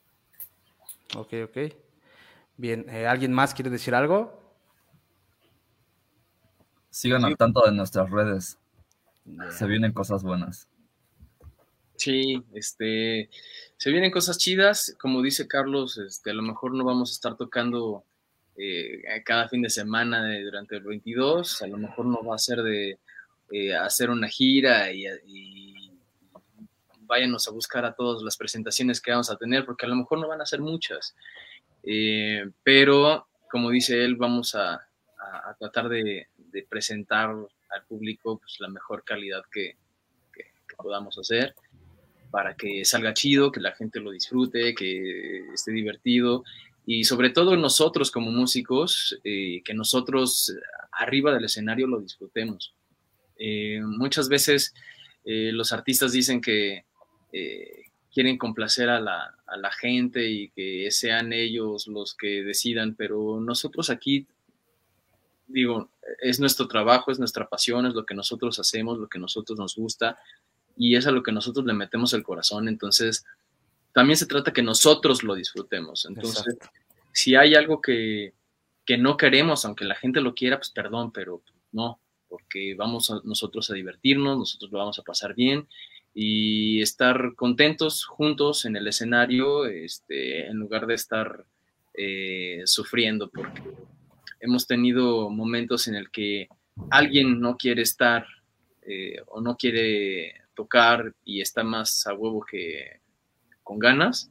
Ok, ok. Bien, eh, ¿alguien más quiere decir algo? Sigan al tanto de nuestras redes. Yeah. Se vienen cosas buenas. Sí, este, se vienen cosas chidas, como dice Carlos, este, a lo mejor no vamos a estar tocando eh, cada fin de semana de, durante el 22, a lo mejor no va a ser de eh, hacer una gira y, y, váyanos a buscar a todas las presentaciones que vamos a tener, porque a lo mejor no van a ser muchas, eh, pero como dice él, vamos a, a, a tratar de, de, presentar al público pues, la mejor calidad que, que, que podamos hacer para que salga chido, que la gente lo disfrute, que esté divertido y sobre todo nosotros como músicos, eh, que nosotros arriba del escenario lo disfrutemos. Eh, muchas veces eh, los artistas dicen que eh, quieren complacer a la, a la, gente y que sean ellos los que decidan, pero nosotros aquí, digo, es nuestro trabajo, es nuestra pasión, es lo que nosotros hacemos, lo que nosotros nos gusta y es a lo que nosotros le metemos el corazón. Entonces, también se trata que nosotros lo disfrutemos. Entonces, Exacto. si hay algo que, que, no queremos, aunque la gente lo quiera, pues perdón, pero no, porque vamos a, nosotros a divertirnos, nosotros lo vamos a pasar bien y estar contentos juntos en el escenario, este, en lugar de estar eh, sufriendo, porque hemos tenido momentos en el que alguien no quiere estar eh, o no quiere tocar y está más a huevo que con ganas,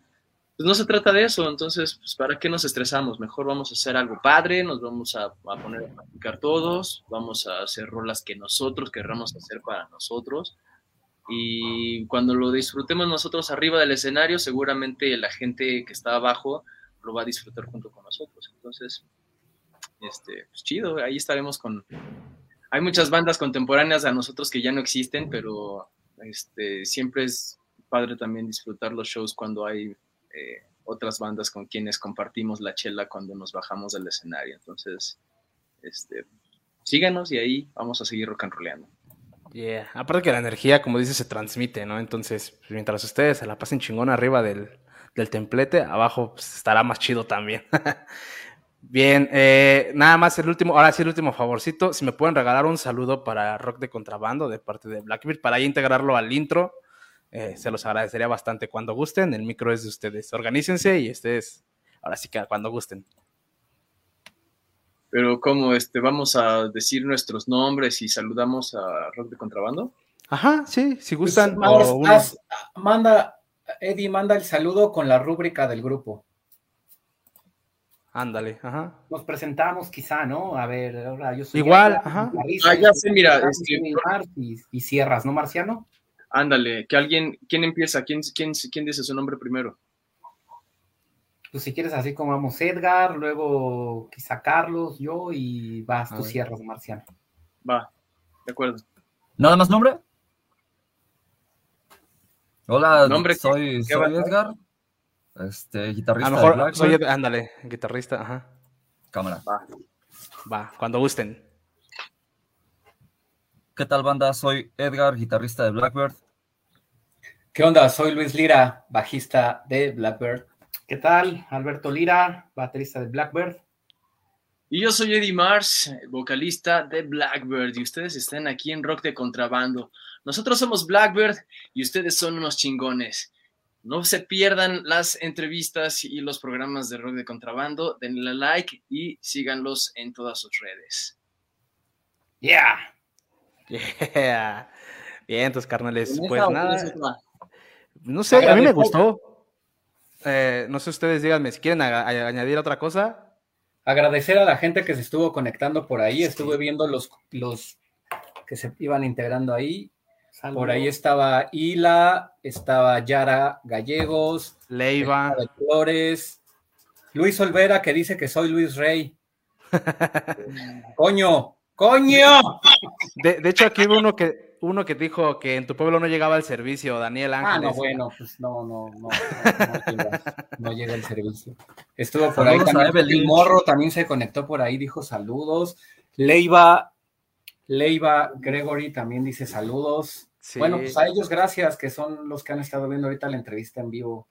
pues no se trata de eso. Entonces, pues, ¿para qué nos estresamos? Mejor vamos a hacer algo padre, nos vamos a, a poner a practicar todos, vamos a hacer rolas que nosotros querramos hacer para nosotros. Y cuando lo disfrutemos nosotros arriba del escenario, seguramente la gente que está abajo lo va a disfrutar junto con nosotros. Entonces, este, pues chido, ahí estaremos con... Hay muchas bandas contemporáneas a nosotros que ya no existen, pero este, siempre es padre también disfrutar los shows cuando hay eh, otras bandas con quienes compartimos la chela cuando nos bajamos del escenario. Entonces, este, síganos y ahí vamos a seguir rock and rollando. Yeah. Aparte que la energía, como dices, se transmite, ¿no? Entonces, pues, mientras ustedes se la pasen chingón arriba del, del templete, abajo pues, estará más chido también. Bien, eh, nada más el último, ahora sí el último favorcito, si me pueden regalar un saludo para Rock de Contrabando de parte de Blackbeard, para integrarlo al intro, eh, se los agradecería bastante cuando gusten, el micro es de ustedes, organícense y ustedes, ahora sí que cuando gusten. Pero como este, vamos a decir nuestros nombres y saludamos a Rock de Contrabando. Ajá, sí, si gustan. Pues, haz, manda, Eddie, manda el saludo con la rúbrica del grupo. Ándale, ajá. Nos presentamos quizá, ¿no? A ver, ahora yo soy... Igual, Edgar, ajá. Marisa, ah, ya sé, mira. Este... Y, y, cierras, ¿no, Marciano? Ándale, que alguien, ¿quién empieza? ¿Quién, quién, quién dice su nombre primero? Pues si quieres así como vamos Edgar, luego quizá Carlos, yo y vas, tú cierras, Marciano. Va, de acuerdo. ¿Nada más nombre? Hola, ¿Nombre? soy, ¿Qué soy? Edgar, este, guitarrista A lo de mejor Blackbird. soy, ándale, guitarrista, ajá. Cámara. Va. Va, cuando gusten. ¿Qué tal, banda? Soy Edgar, guitarrista de Blackbird. ¿Qué onda? Soy Luis Lira, bajista de Blackbird. ¿Qué tal? Alberto Lira, baterista de Blackbird. Y yo soy Eddie Mars, vocalista de Blackbird, y ustedes están aquí en Rock de Contrabando. Nosotros somos Blackbird y ustedes son unos chingones. No se pierdan las entrevistas y los programas de Rock de Contrabando. Denle like y síganlos en todas sus redes. Yeah. Yeah. Bien, tus carnales. Pues nada. No sé, a mí me gustó. Eh, no sé ustedes, díganme si quieren añadir otra cosa. Agradecer a la gente que se estuvo conectando por ahí. Estuve viendo los, los que se iban integrando ahí. Por ahí estaba Hila, estaba Yara Gallegos, Leiva, Flores, Luis Olvera que dice que soy Luis Rey. coño, coño. De, hecho, aquí hubo uno que uno que dijo que en tu pueblo no llegaba el servicio, Daniel Ángel. Ah, no, bueno, pues no, no, no, no, llega, el servicio. Estuvo por ahí también. El Morro también se conectó por ahí, dijo saludos. Leiva, Leiva Gregory también dice saludos. Bueno, pues a ellos gracias, que son los que han estado viendo ahorita la entrevista en vivo.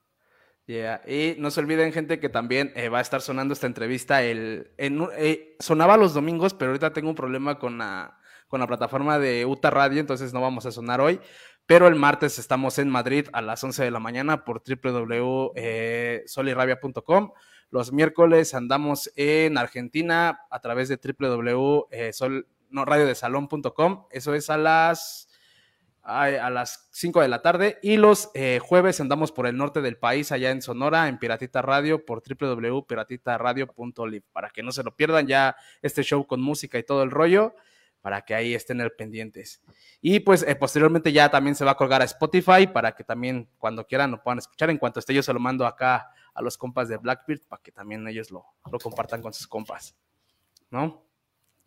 Yeah. Y no se olviden, gente, que también eh, va a estar sonando esta entrevista. El, en, eh, sonaba los domingos, pero ahorita tengo un problema con la, con la plataforma de UTA Radio, entonces no vamos a sonar hoy. Pero el martes estamos en Madrid a las 11 de la mañana por www.solirabia.com. Los miércoles andamos en Argentina a través de www.radiodesalón.com. Eso es a las a, las 5 de la tarde. Y los eh, jueves andamos por el norte del país, allá en Sonora, en Piratita Radio, por www.piratitaradio.live. Para que no se lo pierdan ya este show con música y todo el rollo, para que ahí estén el pendientes. Y pues eh, posteriormente ya también se va a colgar a Spotify, para que también cuando quieran lo puedan escuchar. En cuanto esté yo se lo mando acá a los compas de Blackbeard, para que también ellos lo, lo compartan con sus compas. ¿No?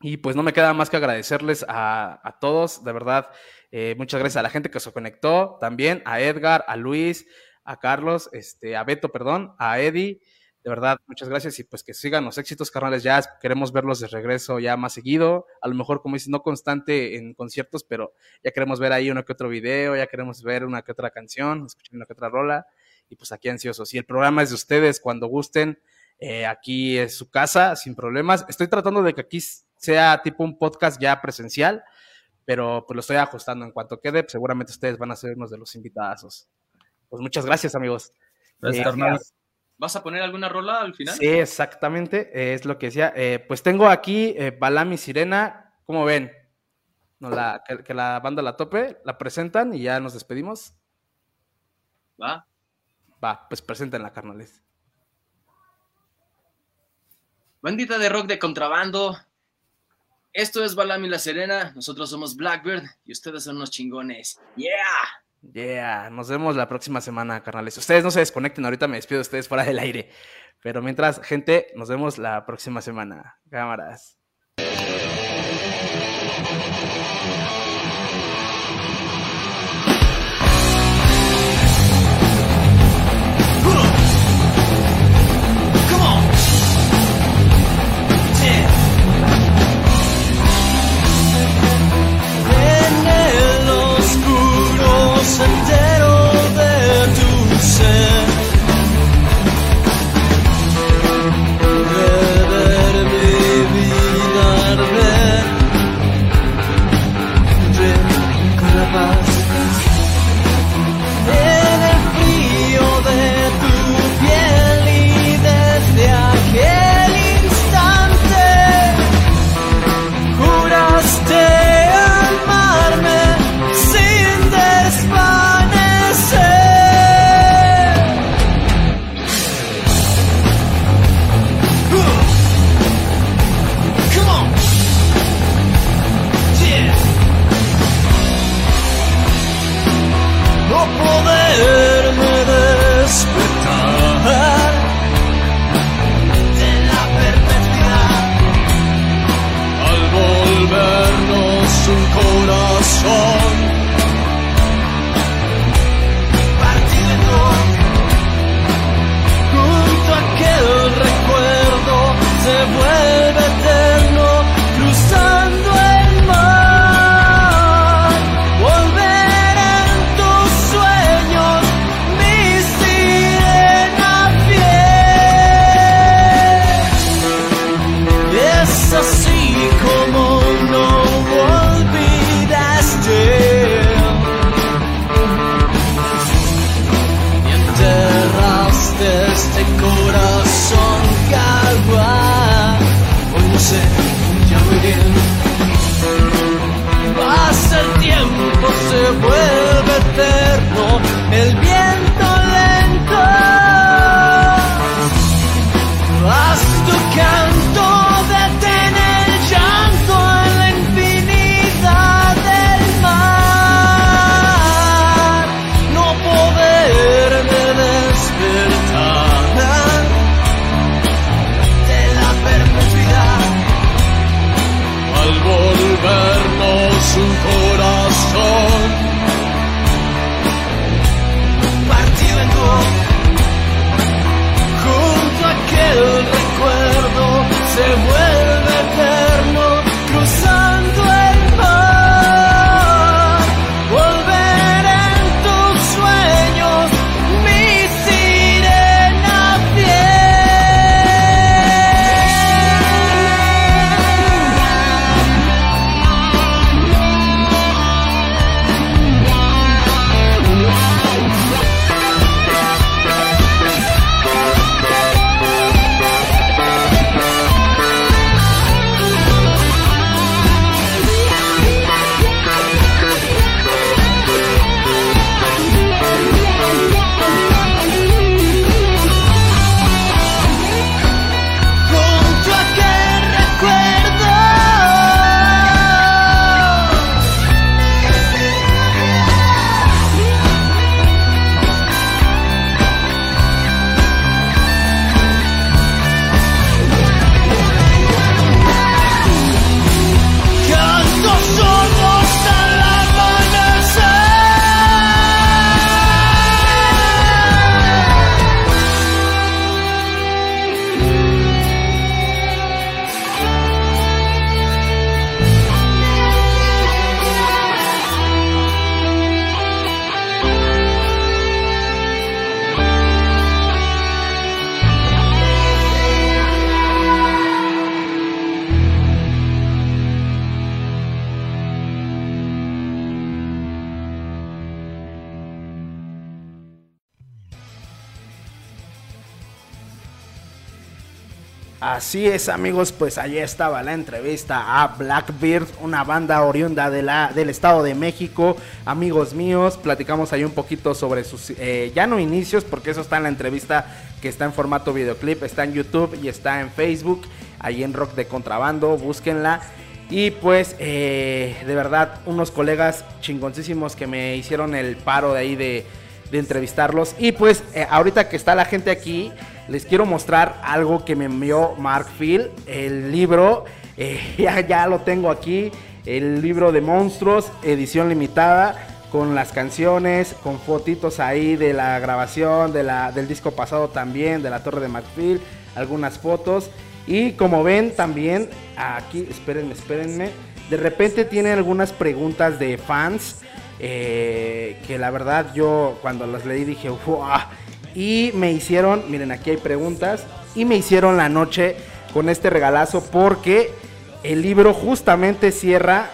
Y pues no me queda más que agradecerles a, a todos, de verdad. Eh, muchas gracias a la gente que se conectó también, a Edgar, a Luis, a Carlos, este, a Beto, perdón, a Eddie. De verdad, muchas gracias y pues que sigan los éxitos, carnales. Ya queremos verlos de regreso ya más seguido. A lo mejor, como dices, no constante en conciertos, pero ya queremos ver ahí uno que otro video, ya queremos ver una que otra canción, escuchar una que otra rola. Y pues aquí ansiosos. Y el programa es de ustedes cuando gusten. Eh, aquí es su casa, sin problemas. Estoy tratando de que aquí sea tipo un podcast ya presencial pero pues lo estoy ajustando. En cuanto quede, pues, seguramente ustedes van a ser unos de los invitados. Pues muchas gracias, amigos. Gracias, eh, ¿Vas a poner alguna rola al final? Sí, exactamente, es lo que decía. Eh, pues tengo aquí eh, Balami Sirena, ¿cómo ven? No, la, que, la banda la tope, la presentan y ya nos despedimos. Va. Va, pues preséntenla, carnales. Bandita de rock de contrabando, esto es Balami La Serena, nosotros somos Blackbird y ustedes son unos chingones. ¡Yeah! Yeah, nos vemos la próxima semana, carnales. Ustedes no se desconecten, ahorita me despido de ustedes fuera del aire. Pero mientras, gente, nos vemos la próxima semana. Cámaras. Sendero de es amigos, pues allí estaba la entrevista a Blackbeard, una banda oriunda de la, del Estado de México. Amigos míos, platicamos ahí un poquito sobre sus, eh, ya no inicios, porque eso está en la entrevista que está en formato videoclip, está en YouTube y está en Facebook, ahí en Rock de Contrabando, búsquenla. Y pues, eh, de verdad, unos colegas chingoncísimos que me hicieron el paro de ahí de, de entrevistarlos. Y pues, eh, ahorita que está la gente aquí, les quiero mostrar algo que me envió Mark Phil, el libro, eh, ya, ya lo tengo aquí, el libro de monstruos, edición limitada, con las canciones, con fotitos ahí de la grabación, de la, del disco pasado también, de la torre de Markfield, algunas fotos. Y como ven también, aquí, espérenme, espérenme, de repente tiene algunas preguntas de fans. eh, que la verdad yo cuando las leí dije, ¡wow! Y me hicieron, miren, aquí hay preguntas. Y me hicieron la noche con este regalazo porque el libro justamente cierra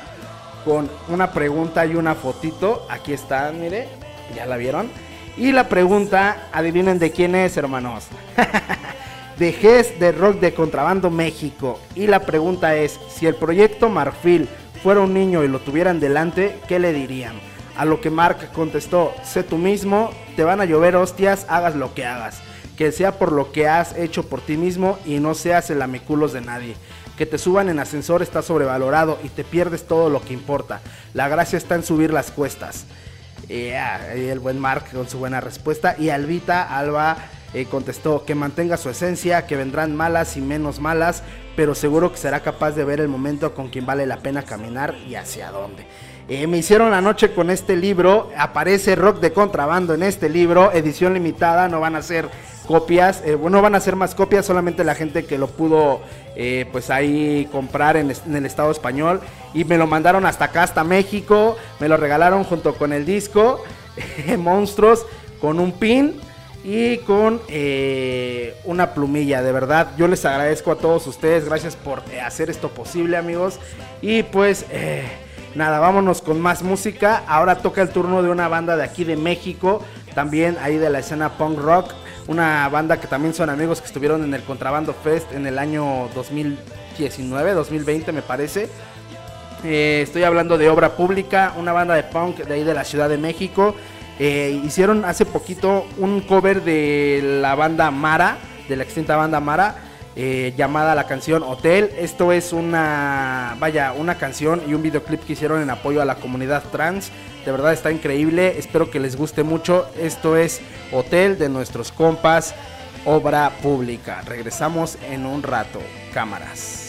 con una pregunta y una fotito. Aquí está, mire, ya la vieron. Y la pregunta, adivinen de quién es, hermanos. de GES de Rock de Contrabando México. Y la pregunta es, si el proyecto Marfil fuera un niño y lo tuvieran delante, ¿qué le dirían? A lo que Mark contestó, sé tú mismo, te van a llover hostias, hagas lo que hagas. Que sea por lo que has hecho por ti mismo y no seas el amiculos de nadie. Que te suban en ascensor está sobrevalorado y te pierdes todo lo que importa. La gracia está en subir las cuestas. Y el buen Mark con su buena respuesta. Y Albita Alba eh, contestó que mantenga su esencia, que vendrán malas y menos malas, pero seguro que será capaz de ver el momento con quien vale la pena caminar y hacia dónde. Eh, me hicieron la noche con este libro, aparece rock de contrabando en este libro, edición limitada, no van a ser copias, eh, no van a ser más copias, solamente la gente que lo pudo eh, pues ahí comprar en, el estado español y me lo mandaron hasta acá, hasta México, me lo regalaron junto con el disco, Monstruos, con un pin y con eh, una plumilla, de verdad, yo les agradezco a todos ustedes, gracias por eh, hacer esto posible amigos y pues... Eh, Nada, vámonos con más música. Ahora toca el turno de una banda de aquí de México, también ahí de la escena punk rock. Una banda que también son amigos que estuvieron en el Contrabando Fest en el año 2019, 2020 me parece. Eh, estoy hablando de Obra Pública, una banda de punk de ahí de la Ciudad de México. Eh, hicieron hace poquito un cover de la banda Mara, de la extinta banda Mara. Eh, llamada la canción Hotel. Esto es una, vaya, una canción y un videoclip que hicieron en apoyo a la comunidad trans. De verdad está increíble, espero que les guste mucho. Esto es Hotel de nuestros compas, obra pública. Regresamos en un rato, cámaras.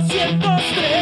cientos tres.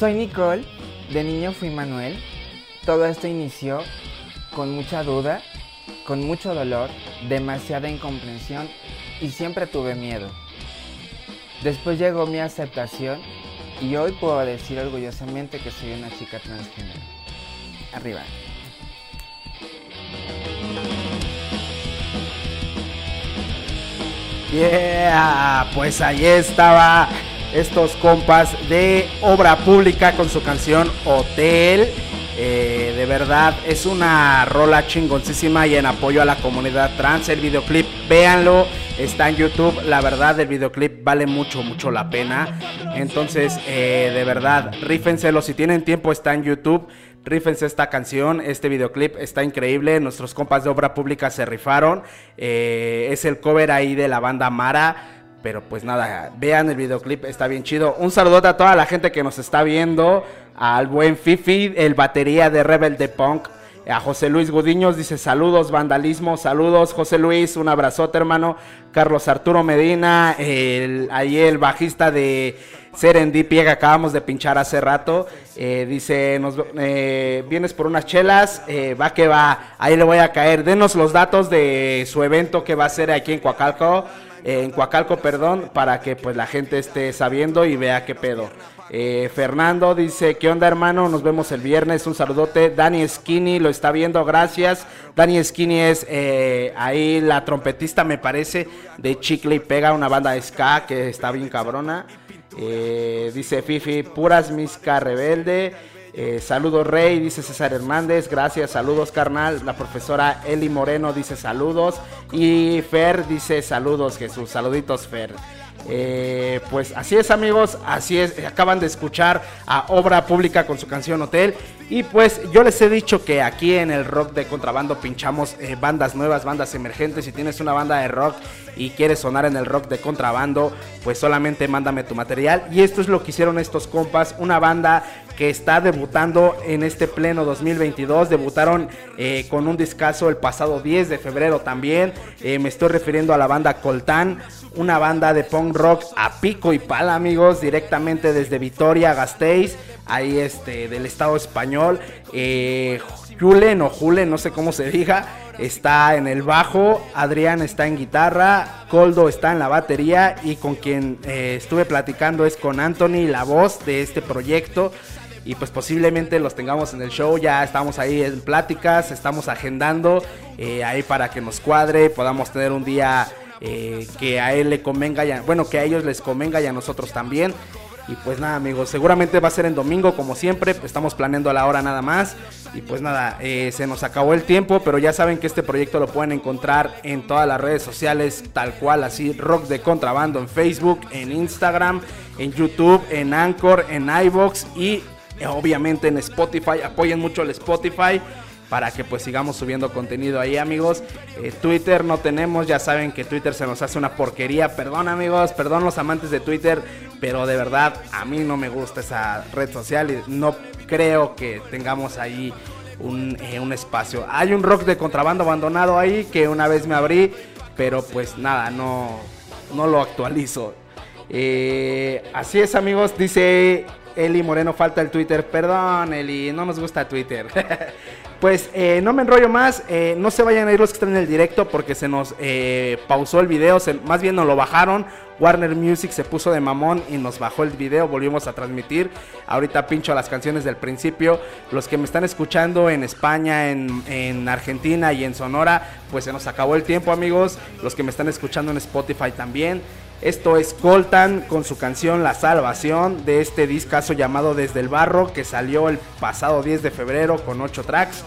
Soy Nicole. De niño fui Manuel. Todo esto inició con mucha duda, con mucho dolor, demasiada incomprensión y siempre tuve miedo. Después llegó mi aceptación y hoy puedo decir orgullosamente que soy una chica transgénero. Arriba. Yeah, pues ahí estaba estos compas de obra pública con su canción Hotel. Eh, de verdad es una rola chingoncísima y en apoyo a la comunidad trans. El videoclip, véanlo, está en YouTube. La verdad, el videoclip vale mucho, mucho la pena. Entonces, eh, de verdad, rífenselo. Si tienen tiempo, está en YouTube. Rífense esta canción, este videoclip está increíble. Nuestros compas de obra pública se rifaron. Eh, es el cover ahí de la banda Mara. Pero pues nada, vean el videoclip, está bien chido. Un saludote a toda la gente que nos está viendo. Al buen Fifi, el batería de Rebel de Punk. A José Luis Gudiños dice saludos, vandalismo, saludos. José Luis, un abrazote, hermano. Carlos Arturo Medina, el, ahí el bajista de Serendipia que acabamos de pinchar hace rato. Eh, dice, nos, eh, vienes por unas chelas, eh, va que va, ahí le voy a caer. Denos los datos de su evento que va a ser aquí en Coacalco en Coacalco, perdón, para que pues la gente esté sabiendo y vea qué pedo. Eh, Fernando dice, ¿qué onda hermano? Nos vemos el viernes, un saludote. Dani Skinny lo está viendo, gracias. Dani Skinny es eh, ahí la trompetista, me parece, de Chicle y Pega, una banda de ska que está bien cabrona. Eh, dice Fifi, puras misca rebelde. Eh, saludos Rey, dice César Hernández, gracias, saludos carnal. La profesora Eli Moreno dice saludos. Y Fer dice saludos Jesús, saluditos Fer. Eh, pues así es amigos, así es, acaban de escuchar a Obra Pública con su canción Hotel y pues yo les he dicho que aquí en el rock de contrabando pinchamos eh, bandas nuevas, bandas emergentes, si tienes una banda de rock y quieres sonar en el rock de contrabando, pues solamente mándame tu material y esto es lo que hicieron estos compas, una banda que está debutando en este pleno 2022. Debutaron eh, con un discazo el pasado 10 de febrero también. me estoy refiriendo a la banda Coltán, una banda de punk rock a pico y pala, amigos, directamente desde Vitoria, Gasteiz, ahí este, del estado español. Eh, Julen o Julen, no sé cómo se diga, está en el bajo, Adrián está en guitarra, Coldo está en la batería y con quien eh, estuve platicando es con Anthony, la voz de este proyecto. Y pues posiblemente los tengamos en el show, ya estamos ahí en pláticas, estamos agendando eh, ahí para que nos cuadre, podamos tener un día eh, que a él le convenga, bueno, que a ellos les convenga y a nosotros también. Y pues nada, amigos, seguramente va a ser en domingo, como siempre. Estamos planeando a la hora nada más. Y pues nada, eh, se nos acabó el tiempo, pero ya saben que este proyecto lo pueden encontrar en todas las redes sociales, tal cual, así, Rock de Contrabando en Facebook, en Instagram, en YouTube, en Anchor, en iBox y eh, obviamente en Spotify. Apoyen mucho el Spotify para que pues sigamos subiendo contenido ahí amigos. Eh, Twitter no tenemos, ya saben que Twitter se nos hace una porquería. Perdón amigos, perdón los amantes de Twitter, pero de verdad a mí no me gusta esa red social y no creo que tengamos ahí un, eh, un espacio. Hay un rock de contrabando abandonado ahí que una vez me abrí, pero pues nada, no, no lo actualizo. Eh, así es amigos, dice Eli Moreno, falta el Twitter. Perdón Eli, no nos gusta Twitter. Pues eh, no me enrollo más, eh, no se vayan a ir los que están en el directo porque se nos eh, pausó el video, más bien nos lo bajaron. Warner Music se puso de mamón y nos bajó el video, volvimos a transmitir. Ahorita pincho las canciones del principio. Los que me están escuchando en España, en, en Argentina y en Sonora, pues se nos acabó el tiempo amigos. Los que me están escuchando en Spotify también. Esto es Coltan con su canción La Salvación de este discazo llamado Desde el Barro que salió el pasado 10 de febrero con 8 tracks.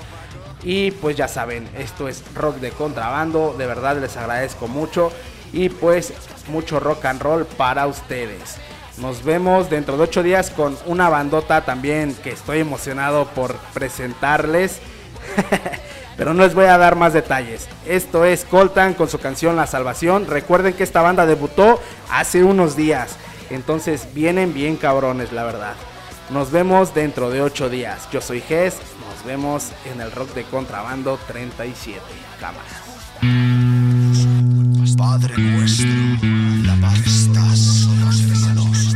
Y pues ya saben, esto es rock de contrabando, de verdad les agradezco mucho y pues mucho rock and roll para ustedes. Nos vemos dentro de 8 días con una bandota también que estoy emocionado por presentarles. pero no les voy a dar más detalles. Esto es Coltan con su canción La Salvación. Recuerden que esta banda debutó hace unos días, entonces vienen bien cabrones, la verdad. Nos vemos dentro de 8 días. Yo soy Ges, nos vemos en el rock de contrabando 37. Cámara. Padre nuestro, la paz estás los hermanos.